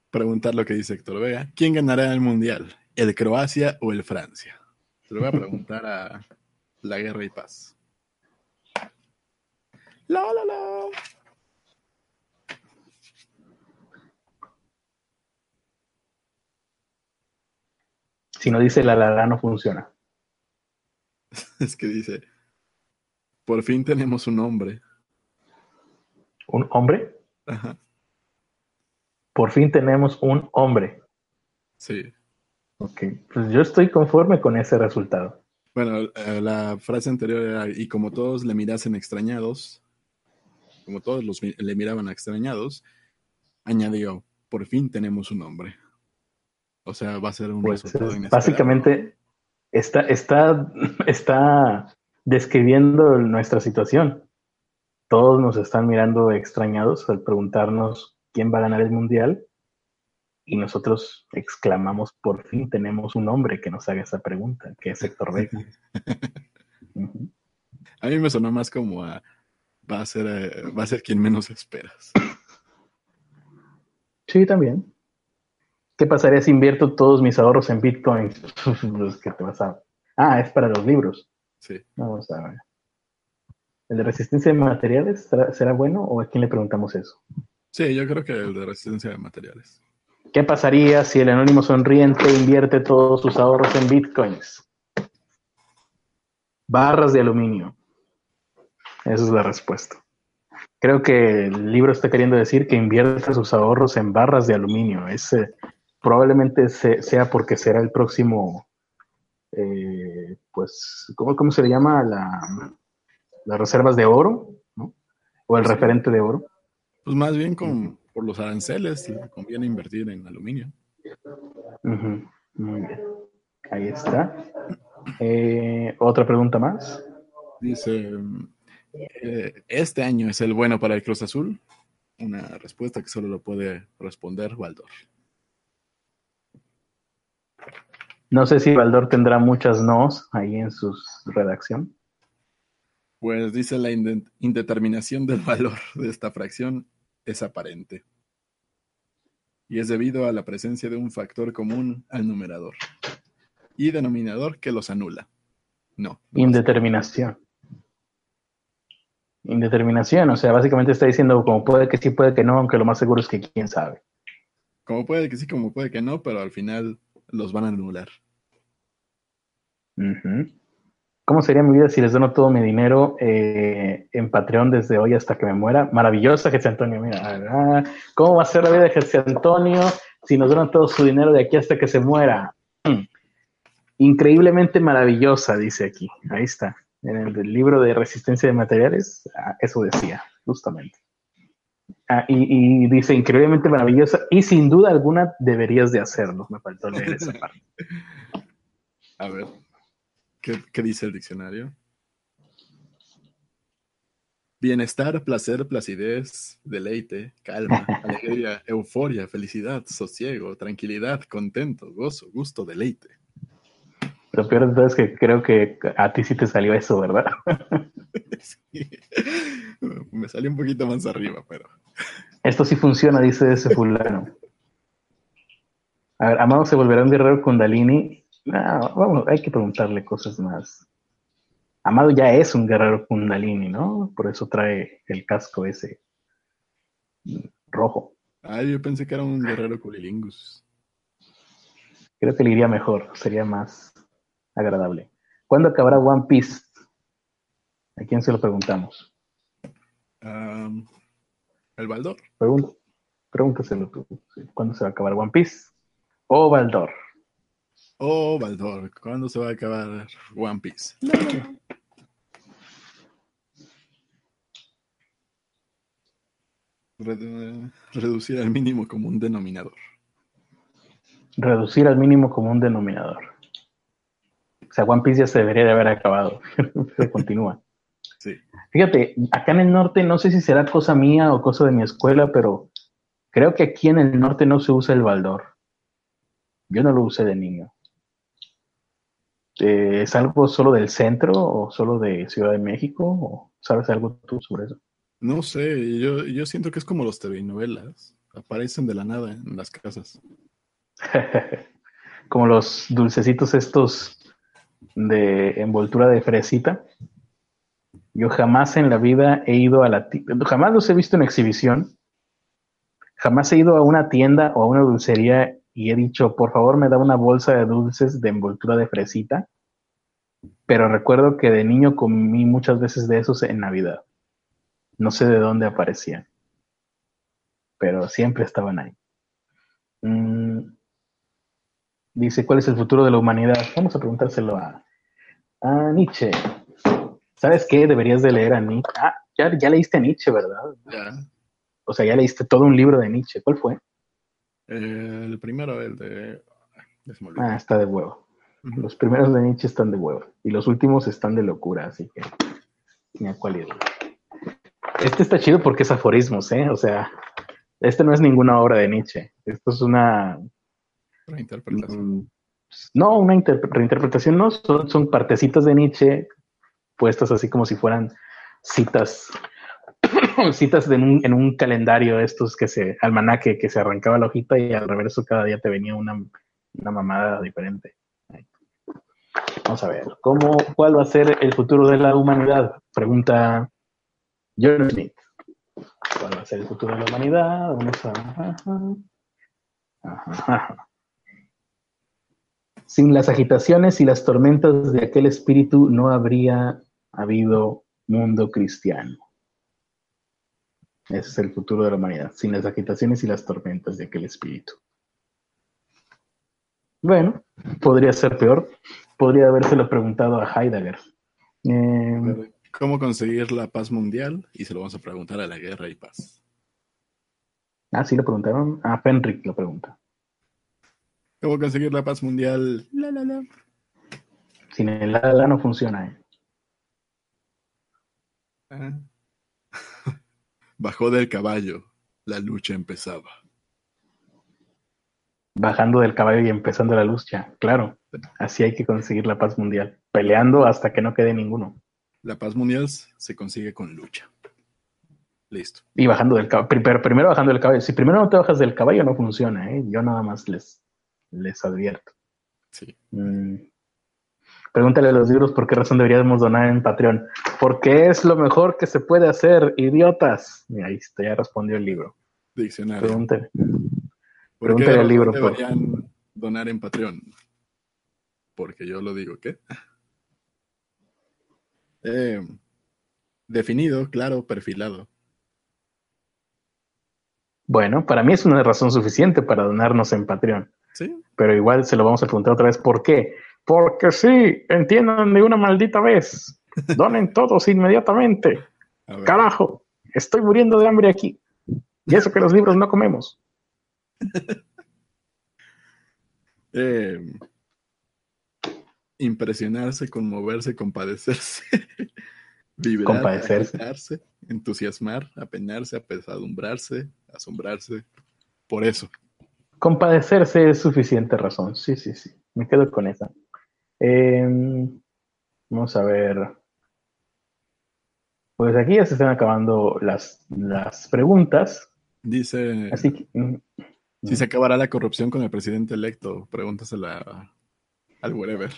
preguntar lo que dice Héctor Vega. ¿Quién ganará el mundial? ¿El Croacia o el Francia? Se lo voy a preguntar a la guerra y paz. La, la. Si no dice la la la no funciona. Es que dice, por fin tenemos un hombre. ¿Un hombre? Ajá, Por fin tenemos un hombre. sí. Ok, pues yo estoy conforme con ese resultado. Bueno, eh, la frase anterior era, y como todos le mirasen extrañados, como todos los le miraban extrañados, añadió, por fin tenemos un hombre. O sea, va a ser un Pues resultado es- inesperado. básicamente está, está, está describiendo nuestra situación. Todos nos están mirando extrañados al preguntarnos quién va a ganar el mundial y nosotros exclamamos, por fin tenemos un hombre que nos haga esa pregunta, que es Héctor Vega. A mí me sonó más como a, va a ser, eh, va a ser quien menos esperas. Sí, también. ¿Qué pasaría si invierto todos mis ahorros en bitcoins? los que te vas a... Ah, es para los libros. Sí. Vamos a ver. ¿El de resistencia de materiales será, será bueno o a quién le preguntamos eso? Sí, yo creo que el de resistencia de materiales. ¿Qué pasaría si el anónimo sonriente invierte todos sus ahorros en bitcoins? Barras de aluminio. Esa es la respuesta. Creo que el libro está queriendo decir que invierta sus ahorros en barras de aluminio. Ese probablemente se- sea porque será el próximo, eh, pues, ¿cómo, cómo se le llama? La, las reservas de oro, ¿no? O el Sí. referente de oro. Pues más bien con, por los aranceles le conviene invertir en aluminio. Ujú, Muy bien. Ahí está. Eh, Otra pregunta más. Dice, eh, ¿este año es el bueno para el Cruz Azul? Una respuesta que solo lo puede responder Waldor. No sé si Valdor tendrá muchas nos ahí en su redacción. Pues dice la inde- indeterminación del valor de esta fracción es aparente. Y es debido a la presencia de un factor común al numerador y denominador que los anula. No. no Indeterminación. Indeterminación, o sea, básicamente está diciendo como puede que sí, puede que no, aunque lo más seguro es que quién sabe. Como puede que sí, como puede que no, pero al final los van a anular. ¿Cómo sería mi vida si les dono todo mi dinero eh, en Patreon desde hoy hasta que me muera? Maravillosa, Jesse Antonio. Mira, ¿cómo va a ser la vida de Jesse Antonio si nos donan todo su dinero de aquí hasta que se muera? Mm. Increíblemente maravillosa, dice aquí. Ahí está. En el libro de resistencia de materiales, ah, eso decía, justamente. Ah, y, y dice increíblemente maravillosa y sin duda alguna deberías de hacerlo. Me faltó leer esa parte. A ver, ¿qué, qué dice el diccionario? Bienestar, placer, placidez, deleite, calma, alegría, euforia, felicidad, sosiego, tranquilidad, contento, gozo, gusto, deleite. Lo peor de es que creo que a ti sí te salió eso, ¿verdad? Sí. Me salió un poquito más arriba, pero Esto sí funciona, dice ese fulano. A ver, Amado se volverá un guerrero Kundalini. No, vamos, hay que preguntarle cosas más. Amado ya es un guerrero Kundalini, ¿no? Por eso trae el casco ese rojo. ah, yo pensé que era un guerrero culilingus. Creo que le iría mejor, sería más agradable. ¿Cuándo acabará One Piece? ¿A quién se lo preguntamos? Am, el Baldor. Pregúntaselo tú. ¿Cuándo se va a acabar One Piece? O Baldor. Oh, Baldor, ¿cuándo se va a acabar One Piece? Redu- reducir al mínimo como un denominador. Reducir al mínimo como un denominador. O sea, One Piece ya se debería de haber acabado. Se continúa. Sí. Fíjate, acá en el norte, no sé si será cosa mía o cosa de mi escuela, pero creo que aquí en el norte no se usa el baldor. Yo no lo usé de niño. Eh, ¿Es algo solo del centro o solo de Ciudad de México? ¿O sabes algo tú sobre eso? No sé, yo, yo siento que es como los telenovelas. Aparecen de la nada en las casas. Como los dulcecitos estos de envoltura de fresita. Yo jamás en la vida he ido a la tienda, jamás los he visto en exhibición. Jamás he ido a una tienda o a una dulcería y he dicho, por favor, me da una bolsa de dulces de envoltura de fresita. Pero recuerdo que de niño comí muchas veces de esos en Navidad. No sé de dónde aparecían, pero siempre estaban ahí. Mm, Dice, ¿cuál es el futuro de la humanidad? Vamos a preguntárselo a, a Nietzsche. ¿Sabes qué? Deberías de leer a Nietzsche. Ah, ya, ya leíste a Nietzsche, ¿verdad? Ya. O sea, ya leíste todo un libro de Nietzsche. ¿Cuál fue? Eh, el primero, el de. Ah, está de huevo. Los primeros de Nietzsche están de huevo. Y los últimos están de locura, así que ni a cuál ir. Este está chido porque es aforismos, ¿eh? O sea, este no es ninguna obra de Nietzsche. Esto es una Reinterpretación. Mm, No, una inter- reinterpretación no, son, son partecitas de Nietzsche puestas así como si fueran citas citas en un, en un calendario estos que se, almanaque que se arrancaba la hojita y al reverso cada día te venía una, una mamada diferente. Vamos a ver, ¿cómo, ¿cuál va a ser el futuro de la humanidad? Pregunta John Smith. ¿Cuál va a ser el futuro de la humanidad? Sin las agitaciones y las tormentas de aquel espíritu no habría habido mundo cristiano. Ese es el futuro de la humanidad, sin las agitaciones y las tormentas de aquel espíritu. Bueno, podría ser peor. Podría habérselo preguntado a Heidegger. Eh, ¿Cómo conseguir la paz mundial? Y se lo vamos a preguntar a la guerra y paz. Ah, sí, lo preguntaron. A ah, Penrick lo pregunta. ¿Cómo conseguir la paz mundial? La, la, la. Sin el la, la no funciona, ¿eh? Ah. Bajó del caballo. La lucha empezaba bajando del caballo y empezando la lucha. Claro, así hay que conseguir la paz mundial, peleando hasta que no quede ninguno. La paz mundial se consigue con lucha. Listo. Y bajando del caballo, primero, primero bajando del caballo. Si primero no te bajas del caballo no funciona, ¿eh? yo nada más les, les advierto. Sí. Mm. Pregúntale a los libros por qué razón deberíamos donar en Patreon. Porque es lo mejor que se puede hacer, idiotas. Y ahí está, ya respondió el libro. Diccionario. Pregúntale. ¿Por qué el libro, deberían donar en Patreon? Porque yo lo digo, ¿qué? Eh, definido, claro, perfilado. Bueno, para mí es una razón suficiente para donarnos en Patreon. Sí. Pero igual se lo vamos a preguntar otra vez. ¿Por qué? Porque sí, entiendan de una maldita vez. Donen todos inmediatamente. Carajo, estoy muriendo de hambre aquí. Y eso que los libros no comemos. Eh, impresionarse, conmoverse, compadecerse, vibrar, compadecerse, entusiasmar, apenarse, apesadumbrarse, asombrarse. Por eso. Compadecerse es suficiente razón. Sí, sí, sí. Me quedo con esa. Em, vamos a ver. Pues aquí ya se están acabando las, las preguntas. Dice. Así que. Mm, si se acabará la corrupción con el presidente electo, pregúntasela al wherever.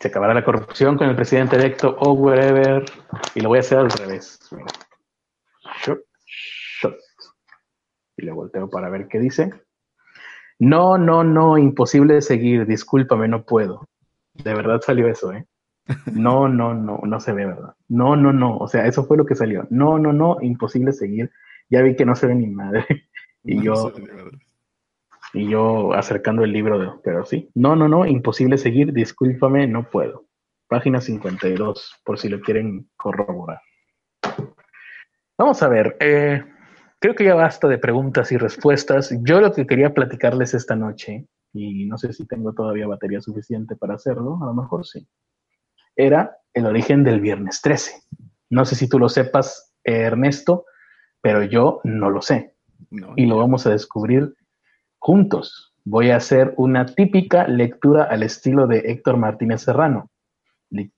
Se acabará la corrupción con el presidente electo o wherever. Y lo voy a hacer al revés. Y le volteo para ver qué dice. No, no, no, imposible seguir. Discúlpame, no puedo. De verdad salió eso, ¿eh? No, no, no, no se ve, ¿verdad? No, no, no. O sea, eso fue lo que salió. No, no, no, imposible seguir. Ya vi que no se ve ni madre. Y yo, y yo acercando el libro, de, pero sí. No, no, no, imposible seguir, discúlpame, no puedo. Página 52, por si lo quieren corroborar. Vamos a ver, eh, creo que ya basta de preguntas y respuestas. Yo lo que quería platicarles esta noche, y no sé si tengo todavía batería suficiente para hacerlo, a lo mejor sí, era el origen del viernes 13. No sé si tú lo sepas, Ernesto, pero yo no lo sé y lo vamos a descubrir juntos. Voy a hacer una típica lectura al estilo de Héctor Martínez Serrano.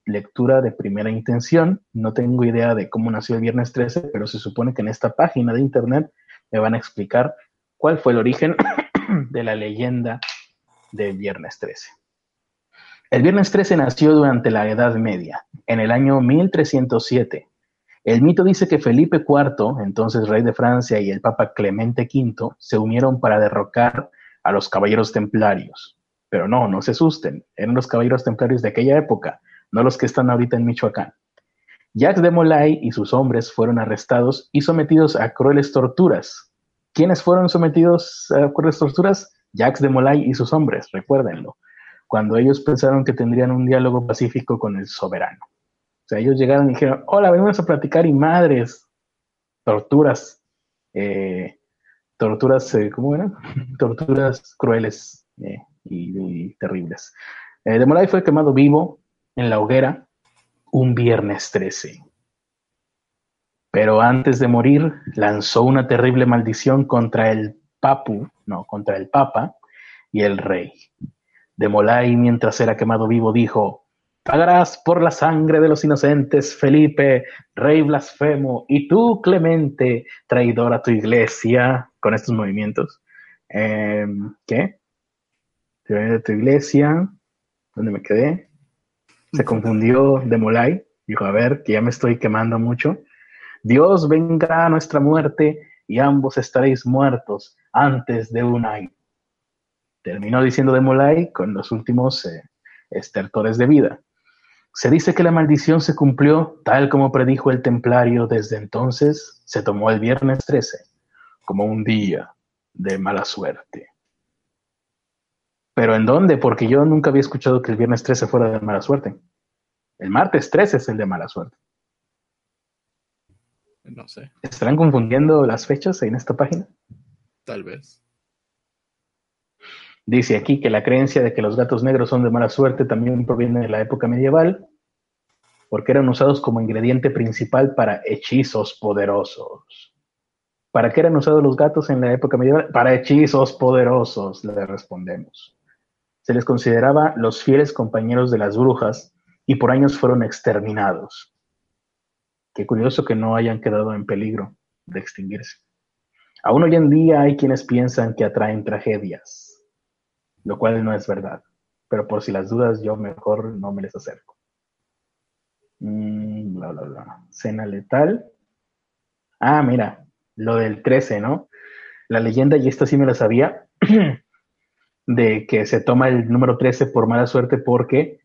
Lectura de primera intención. No tengo idea de cómo nació el viernes 13, pero se supone que en esta página de internet me van a explicar cuál fue el origen de la leyenda del viernes 13. El viernes 13 nació durante la Edad Media, en el año 1307, el mito dice que Felipe IV, entonces rey de Francia, y el Papa Clemente V se unieron para derrocar a los caballeros templarios. Pero no, no se asusten, eran los caballeros templarios de aquella época, no los que están ahorita en Michoacán. Jacques de Molay y sus hombres fueron arrestados y sometidos a crueles torturas. ¿Quiénes fueron sometidos a crueles torturas? Jacques de Molay y sus hombres, recuérdenlo, cuando ellos pensaron que tendrían un diálogo pacífico con el soberano sea, ellos llegaron y dijeron, hola, venimos a platicar y madres, torturas, eh, torturas, eh, ¿cómo eran? torturas crueles eh, y, terribles. de Molay fue quemado vivo en la hoguera un viernes 13. Pero antes de morir, lanzó una terrible maldición contra el papu, no, contra el papa y el rey. De Molay, mientras era quemado vivo, dijo, Pagarás por la sangre de los inocentes, Felipe, rey blasfemo, y tú, Clemente, traidor a tu iglesia, con estos movimientos. Em, ¿Qué? de tu iglesia, ¿dónde me quedé? Se confundió de Molay, dijo, a ver, que ya me estoy quemando mucho. Dios venga a nuestra muerte y ambos estaréis muertos antes de un año. Terminó diciendo de Molay con los últimos eh, estertores de vida. Se dice que la maldición se cumplió tal como predijo el templario. Desde entonces se tomó el viernes 13 como un día de mala suerte. ¿Pero en dónde? Porque yo nunca había escuchado que el viernes 13 fuera de mala suerte. El martes 13 es el de mala suerte. No sé. ¿Estarán confundiendo las fechas en esta página? Tal vez. Dice aquí que la creencia de que los gatos negros son de mala suerte también proviene de la época medieval, porque eran usados como ingrediente principal para hechizos poderosos. ¿Para qué eran usados los gatos en la época medieval? Para hechizos poderosos, le respondemos. Se les consideraba los fieles compañeros de las brujas y por años fueron exterminados. Qué curioso que no hayan quedado en peligro de extinguirse. Aún hoy en día hay quienes piensan que atraen tragedias, lo cual no es verdad. Pero por si las dudas, yo mejor no me les acerco. Mm, bla, bla, bla. Cena letal. Ah, mira, lo del 13, ¿no? La leyenda, y esta sí me la sabía, de que se toma el número 13 por mala suerte porque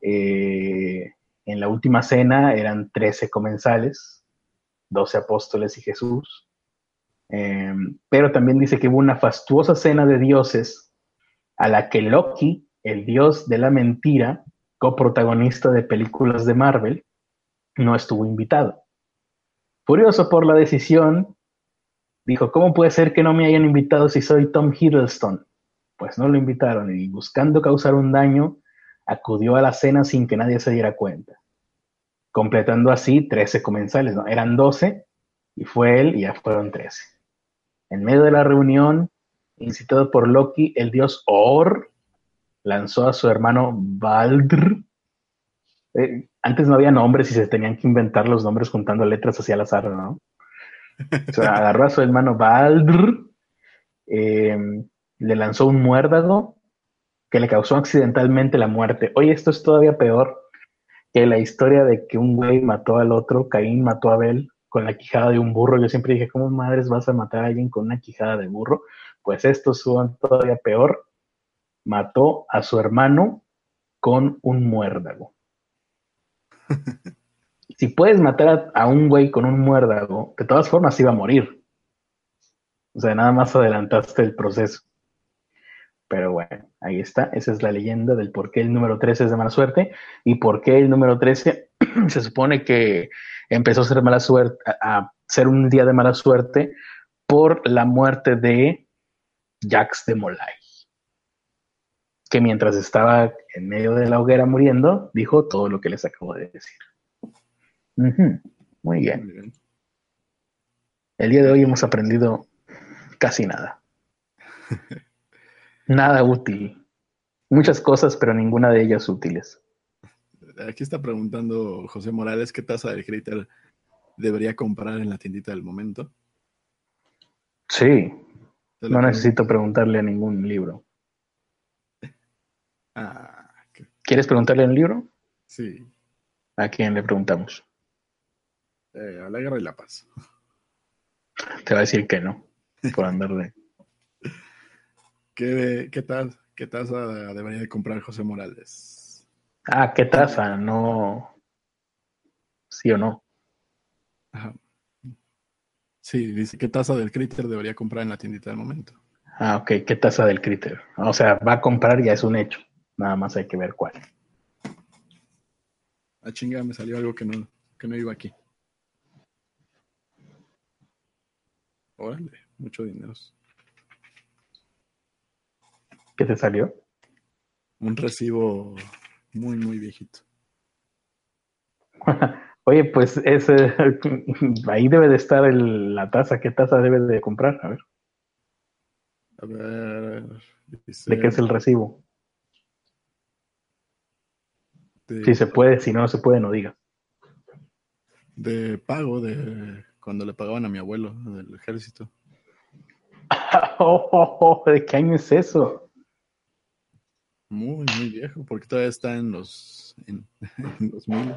eh, en la última cena eran 13 comensales, 12 apóstoles y Jesús. Em, pero también dice que hubo una fastuosa cena de dioses a la que Loki, el dios de la mentira, coprotagonista de películas de Marvel, no estuvo invitado. Furioso por la decisión, dijo, ¿cómo puede ser que no me hayan invitado si soy Tom Hiddleston? Pues no lo invitaron y buscando causar un daño, acudió a la cena sin que nadie se diera cuenta, completando así 13 comensales, ¿no? Eran 12 y fue él y ya fueron 13. En medio de la reunión, incitado por Loki, el dios Or lanzó a su hermano Baldr. Eh, antes no había nombres y se tenían que inventar los nombres juntando letras hacia el azar, ¿no? O sea, agarró a su hermano Baldr, eh, le lanzó un muérdago que le causó accidentalmente la muerte. Oye, esto es todavía peor que la historia de que un güey mató al otro, Caín mató a Abel con la quijada de un burro. Yo siempre dije, ¿cómo madres vas a matar a alguien con una quijada de burro? Pues esto son todavía peor. Mató a su hermano con un muérdago. si puedes matar a, un güey con un muérdago, de todas formas iba a morir. O sea, nada más adelantaste el proceso. Pero bueno, ahí está. Esa es la leyenda del por qué el número 13 es de mala suerte y por qué el número 13 se supone que empezó a ser mala suerte, a ser un día de mala suerte por la muerte de Jax de Molay. Que mientras estaba en medio de la hoguera muriendo, dijo todo lo que les acabo de decir. Muy bien. El día de hoy hemos aprendido casi nada. Nada útil. Muchas cosas, pero ninguna de ellas útiles. Aquí está preguntando José Morales qué taza de Critter debería comprar en la tiendita del momento. Sí. No necesito preguntarle a ningún libro. Ah, ¿Quieres preguntarle en el libro? Sí. ¿A quién le preguntamos? Eh, a la guerra y la paz. Te va a decir que no, por andar de... ¿Qué, qué, tal, ¿Qué taza debería de comprar José Morales? Ah, ¿qué taza? No. ¿Sí o no? Ajá. Sí, dice, ¿qué taza del Critter debería comprar en la tiendita del momento? Ah, ok, ¿qué taza del Critter? O sea, va a comprar ya es un hecho. Nada más hay que ver cuál. Ah, chinga, me salió algo que no, que no iba aquí. Órale, mucho dinero. ¿Qué te salió? Un recibo muy, muy viejito. Oye, pues ese, ahí debe de estar la tasa. ¿Qué tasa debe de comprar? A ver. A ver. ¿De qué es el recibo? si se puede, si no, no se puede, no diga. De pago, de cuando le pagaban a mi abuelo del ejército. Oh, oh, oh, ¿De qué año es eso? Muy, muy viejo, porque todavía está en los, en, en los mil.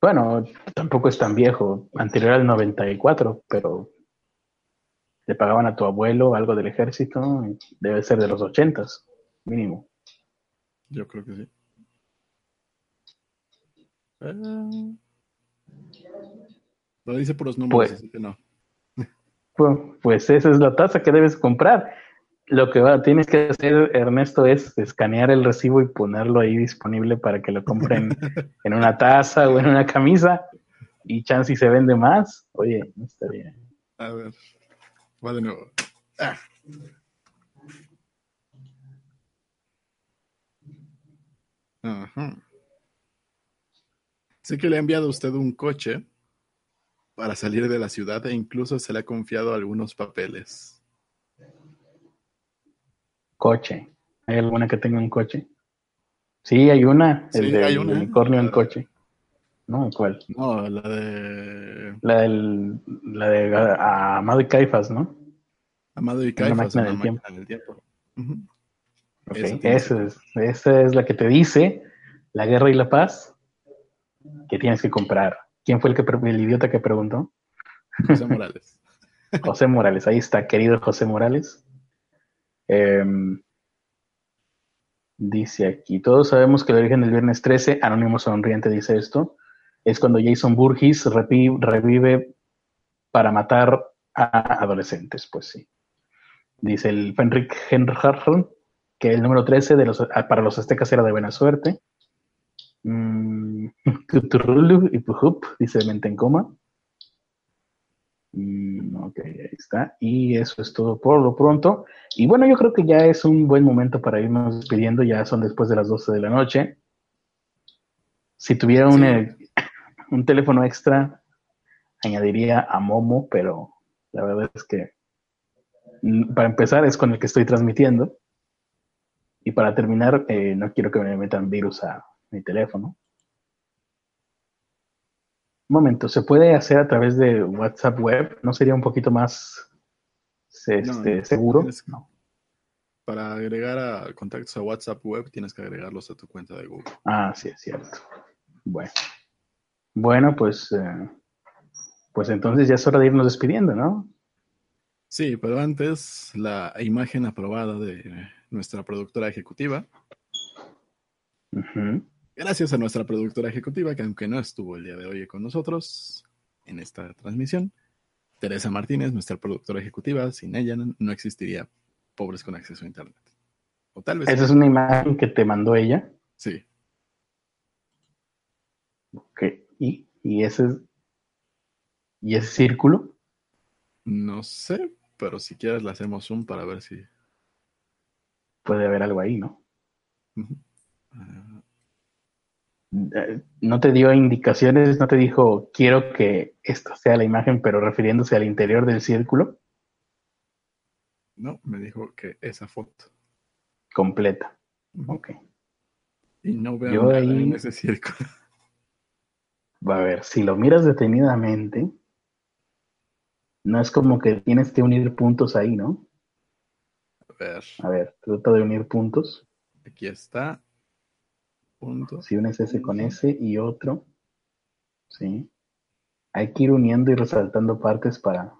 Bueno, tampoco es tan viejo, anterior al 94, pero le pagaban a tu abuelo algo del ejército, debe ser de los 80, mínimo. Yo creo que sí. Eh, lo dice por los números, Pues- así que no. Pues, pues esa es la tasa que debes comprar. Lo que va, tienes que hacer, Ernesto, es escanear el recibo y ponerlo ahí disponible para que lo compren en una taza o en una camisa. Y chance si se vende más. Oye, no bien. A ver, va de nuevo. Ah. Ajá. Sé que le ha enviado a usted un coche para salir de la ciudad e incluso se le ha confiado algunos papeles. Coche. ¿Hay alguna que tenga un coche? Sí, hay una. El Sí, del hay una. unicornio en coche. No, ¿cuál? No, la de La del, la de ah, Amado y Caifas, ¿no? Amado y Caifas, máquina tiempo. máquina del tiempo. Esa es, esa es la que te dice la guerra y la paz que tienes que comprar. ¿Quién fue el, que, el idiota que preguntó? José Morales. José Morales. Ahí está, querido José Morales. Em, dice aquí, todos sabemos que el origen del viernes 13, Anónimo Sonriente dice esto, es cuando Jason Burgess revive para matar a adolescentes, pues sí. Dice el Fenrik Henriksen que el número 13 de los, ah, para los aztecas era de buena suerte. Mm, dice Mente en coma. Mm, ok, ahí está. Y eso es todo por lo pronto. Y bueno, yo creo que ya es un buen momento para irnos despidiendo. Ya son después de las 12 de la noche. Si tuviera un, Sí. eh, un teléfono extra, añadiría a Momo, pero la verdad es que mm, para empezar es con el que estoy transmitiendo. Y para terminar, eh, no quiero que me metan virus a mi teléfono. Un momento, ¿se puede hacer a través de WhatsApp web? ¿No sería un poquito más este, No, no, seguro? tienes que- Para agregar a contactos a WhatsApp web tienes que agregarlos a tu cuenta de Google. Ah, sí, es cierto. Bueno. Bueno, pues, eh, pues entonces ya es hora de irnos despidiendo, ¿no? Sí, pero antes la imagen aprobada de nuestra productora ejecutiva. Ujú. Gracias a nuestra productora ejecutiva, que aunque no estuvo el día de hoy con nosotros en esta transmisión, Teresa Martínez, nuestra productora ejecutiva, sin ella no existiría Pobres con Acceso a Internet. O tal vez Esa es una imagen que te mandó ella. sí. Ok. Y, y ese es- y ese círculo. No sé, pero si quieres le hacemos zoom para ver si. Puede haber algo ahí, ¿no? Eh, No te dio indicaciones, no te dijo, quiero que esta sea la imagen, pero refiriéndose al interior del círculo, no, me dijo que esa foto. completa. Ok. Y no veo Yo nada ahí- en ese círculo. Va a ver, si lo miras detenidamente, no es como que tienes que unir puntos ahí, ¿no? A ver, A ver, trata de unir puntos. aquí está. Punto. Si unes ese con ese y otro, ¿sí? Hay que ir uniendo y resaltando partes para...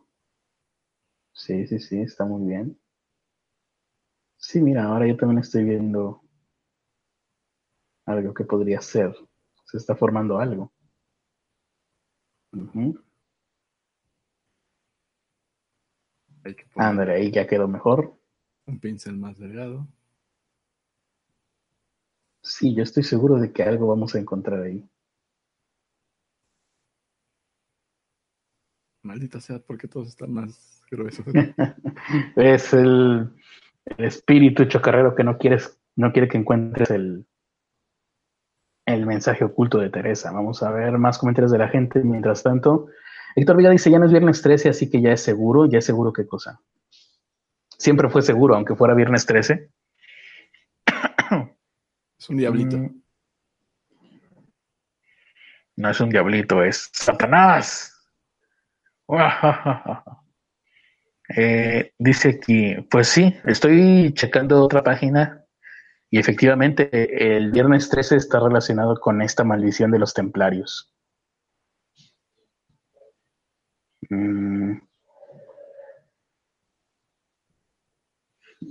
Sí, sí, sí, está muy bien. Sí, mira, ahora yo también estoy viendo algo que podría ser. Se está formando algo. Ándale, ahí ya quedó mejor. un pincel más delgado. Sí, yo estoy seguro de que algo vamos a encontrar ahí. Maldita sea, porque todos están más gruesos. Es el, el espíritu chocarrero que no quieres, no quiere que encuentres el, el mensaje oculto de Teresa. Vamos a ver más comentarios de la gente. Mientras tanto, Héctor Villa dice, ya no es viernes 13, así que ya es seguro. ¿Ya es seguro qué cosa? Siempre fue seguro, aunque fuera viernes 13. Es un diablito. Mm. No es un diablito, es Satanás. Eh, dice aquí, pues sí, estoy checando otra página y efectivamente el viernes 13 está relacionado con esta maldición de los templarios. Mm.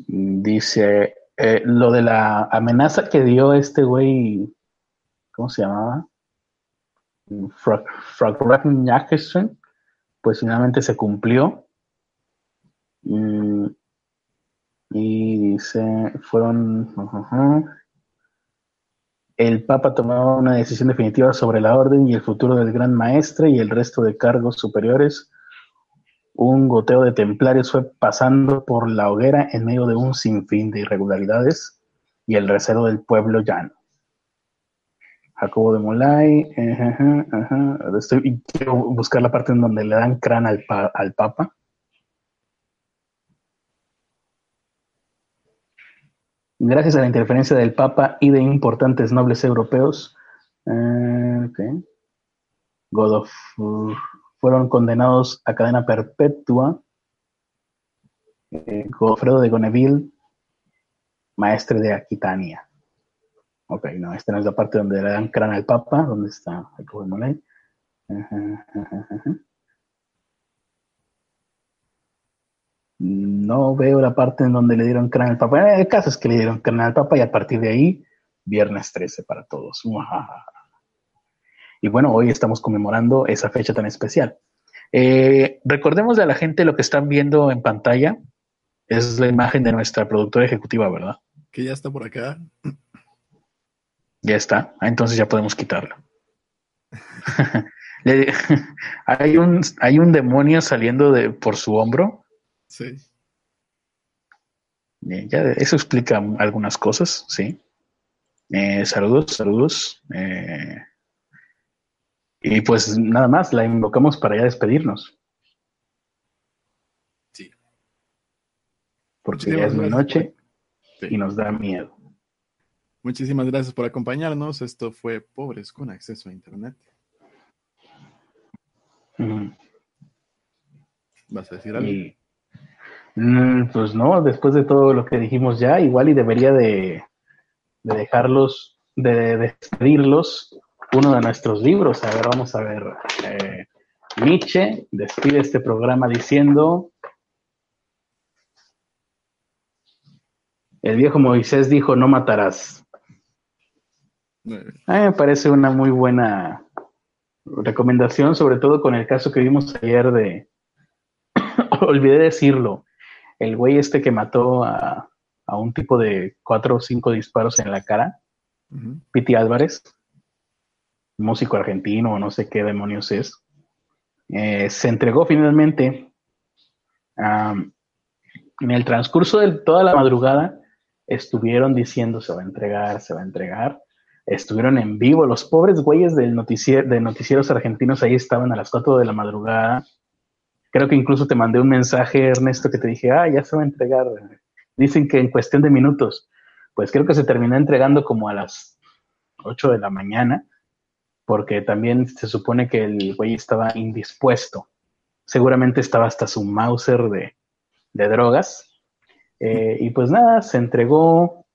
Dice, eh, lo de la amenaza que dio este güey, ¿cómo se llamaba? Frog pues finalmente se cumplió. Mm, y dice, fueron... El Papa tomó una decisión definitiva sobre la orden y el futuro del Gran Maestre y el resto de cargos superiores. Un goteo de templarios fue pasando por la hoguera en medio de un sinfín de irregularidades y el recelo del pueblo llano. Jacobo de Molay, Estoy, quiero buscar la parte en donde le dan crán al, Papa. Gracias a la interferencia del Papa y de importantes nobles europeos, eh, fueron condenados a cadena perpetua. Eh, Godofredo de Goneville, maestre de Aquitania. Ok, no, esta no es la parte donde le dan crán al Papa, donde está Jacobo de No veo la parte en donde le dieron crán al Papa. El caso es que le dieron crán al Papa y a partir de ahí, viernes 13 para todos. Y bueno, hoy estamos conmemorando esa fecha tan especial. Eh, recordemos a la gente lo que están viendo en pantalla. Es la imagen de nuestra productora ejecutiva, ¿verdad? Que ya está por acá. Ya está. Ah, entonces ya podemos quitarlo. hay, un, hay un demonio saliendo de, por su hombro. Sí. ya eso explica algunas cosas, sí. Eh, saludos, saludos. Eh, y pues nada más, la invocamos para ya despedirnos. Sí. Porque ya es la noche y nos da miedo. Muchísimas gracias por acompañarnos. Esto fue Pobres con Acceso a Internet. ¿Vas a decir algo? Mm, pues no, después de todo lo que dijimos ya, igual y debería de, dejarlos, de, despedirlos uno de nuestros libros. A ver, vamos a ver. Eh, Nietzsche despide este programa diciendo, el viejo Moisés dijo, no matarás. A mí me parece una muy buena recomendación, sobre todo con el caso que vimos ayer de, olvidé decirlo, el güey este que mató a, un tipo de cuatro o cinco disparos en la cara, Piti Álvarez, músico argentino o no sé qué demonios es, eh, se entregó finalmente. en el transcurso de toda la madrugada estuvieron diciendo se va a entregar, se va a entregar estuvieron en vivo. Los pobres güeyes del noticiero, de noticieros argentinos ahí estaban a las 4 de la madrugada. Creo que incluso te mandé un mensaje, Ernesto, que te dije, ah, ya se va a entregar. Dicen que en cuestión de minutos. Pues creo que se terminó entregando como a las 8 de la mañana, porque también se supone que el güey estaba indispuesto. Seguramente estaba hasta su Mauser de, drogas. Eh, y pues nada, se entregó,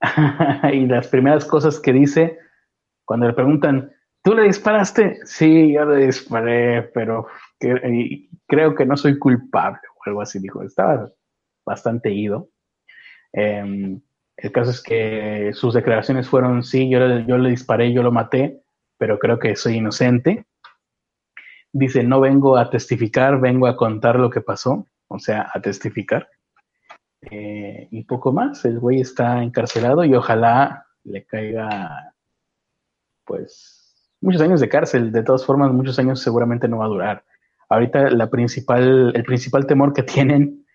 y las primeras cosas que dice cuando le preguntan, ¿tú le disparaste? Sí, yo le disparé, pero creo que no soy culpable o algo así, dijo. Estaba bastante ido. Em, el caso es que sus declaraciones fueron, sí, yo, le disparé, yo lo maté, pero creo que soy inocente. Dice, no vengo a testificar, vengo a contar lo que pasó, o sea, a testificar. Eh, y poco más, el güey está encarcelado y ojalá le caiga, pues, muchos años de cárcel. De todas formas, muchos años seguramente no va a durar. Ahorita la principal, el principal temor que tienen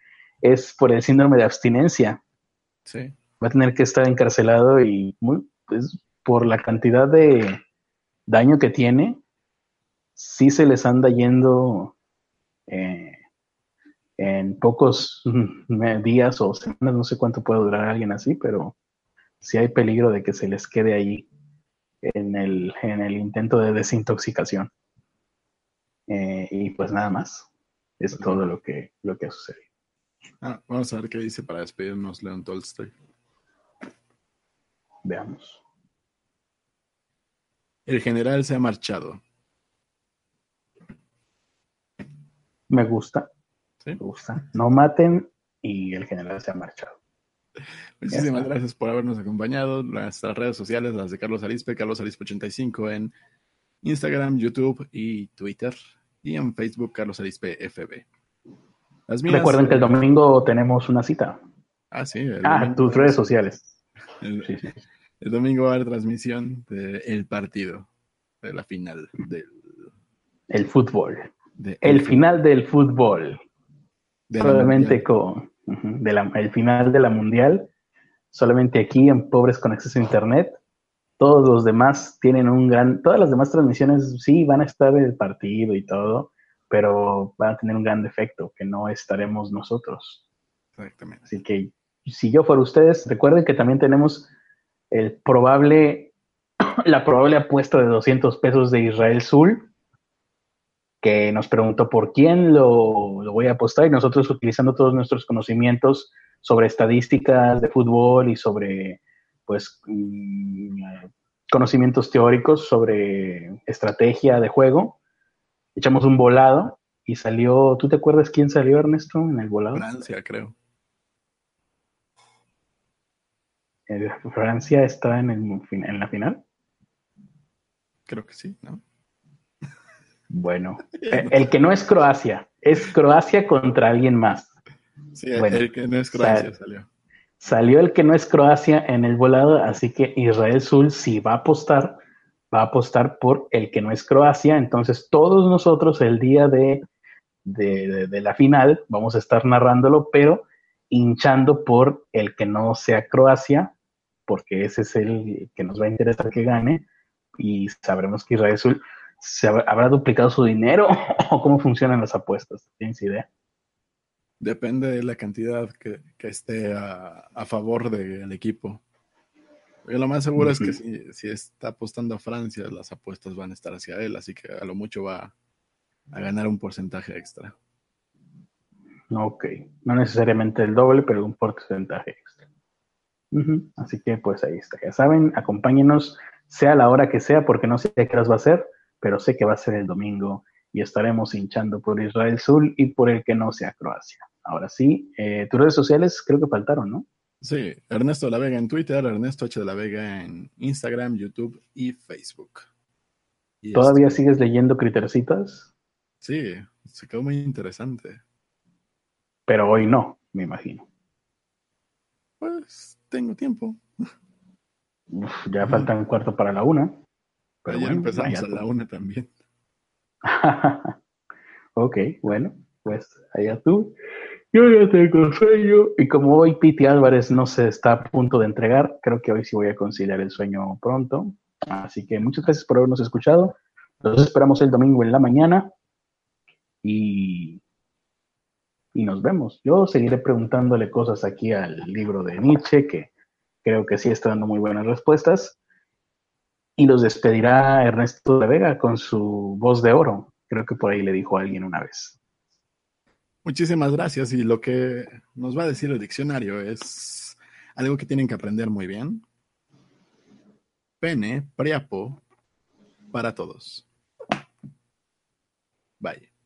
es por el síndrome de abstinencia. Sí. Va a tener que estar encarcelado y muy, pues, por la cantidad de daño que tiene, sí se les anda yendo eh, en pocos días o semanas, no sé cuánto puede durar alguien así, pero si hay peligro de que se les quede ahí en el, en el intento de desintoxicación. Eh, y pues nada más. Es todo lo que, lo que ha sucedido. Ah, vamos a ver qué dice para despedirnos Leon Tolstoy. Veamos. El general se ha marchado. Me gusta. Me gusta. No maten y el general se ha marchado. Muchísimas gracias por habernos acompañado. Nuestras redes sociales, las de Carlos Arispe, Carlos Arispe85 en Instagram, YouTube y Twitter. Y en Facebook, Carlos Arispe FB. Recuerden que el domingo tenemos una cita. Ah, sí. Ah, tus redes sociales. El, el, domingo va a haber transmisión del partido, de la final del... El fútbol. el, final del fútbol. Probablemente con el final de la mundial. Solamente aquí en Pobres con Acceso a Internet. Todos los demás tienen un gran... Todas las demás transmisiones sí van a estar el partido y todo pero van a tener un gran defecto, que no estaremos nosotros. Exactamente. Así que si yo fuera ustedes, recuerden que también tenemos el probable, la probable apuesta de 200 pesos de Israel Sul, que nos preguntó por quién lo, lo voy a apostar y nosotros utilizando todos nuestros conocimientos sobre estadísticas de fútbol y sobre pues mm, conocimientos teóricos sobre estrategia de juego, echamos un volado y salió, ¿tú te acuerdas quién salió, Ernesto, en el volado? Francia, creo. Eh, ¿Francia está en, el, en la final? Creo que sí, ¿no? Bueno, eh, el que no es Croacia, es Croacia contra alguien más. Sí, el que no es Croacia salió. Salió el que no es Croacia en el volado, así que Israel Sul sí va a apostar va a apostar por el que no es Croacia. Entonces, todos nosotros el día de, de, la final vamos a estar narrándolo, pero hinchando por el que no sea Croacia, porque ese es el que nos va a interesar que gane y sabremos que Israel se habrá, duplicado su dinero o cómo funcionan las apuestas. ¿Tienes idea? Depende de la cantidad que, esté a, a favor del equipo lo más seguro es que si, está apostando a Francia, las apuestas van a estar hacia él, así que a lo mucho va a ganar un porcentaje extra. Ok, no necesariamente el doble, pero un porcentaje extra. Así que pues ahí está. Ya saben, acompáñenos, sea la hora que sea, porque no sé qué horas va a ser, pero sé que va a ser el domingo y estaremos hinchando por Israel Sur y por el que no sea Croacia. Ahora sí, eh, tus redes sociales creo que faltaron, ¿no? Sí, Ernesto de la Vega en Twitter, Ernesto H de la Vega en Instagram, YouTube y Facebook. ¿Todavía sigues leyendo Critercitas? Sí, se quedó muy interesante. Pero hoy no, me imagino. Pues tengo tiempo. ya falta un cuarto para la una. Pero ya empezamos a la una también. ok, bueno, pues allá tú. Yo ya tengo sueño. Y como hoy Piti Álvarez no se está a punto de entregar, creo que hoy sí voy a conciliar el sueño pronto. Así que muchas gracias por habernos escuchado. Nos esperamos el domingo en la mañana. Y, y nos vemos. Yo seguiré preguntándole cosas aquí al libro de Nietzsche, que creo que sí está dando muy buenas respuestas. Y los despedirá Ernesto de Vega con su voz de oro. Creo que por ahí le dijo alguien una vez. Muchísimas gracias. Y lo que nos va a decir el diccionario es algo que tienen que aprender muy bien. Pene, priapo, para todos. Bye.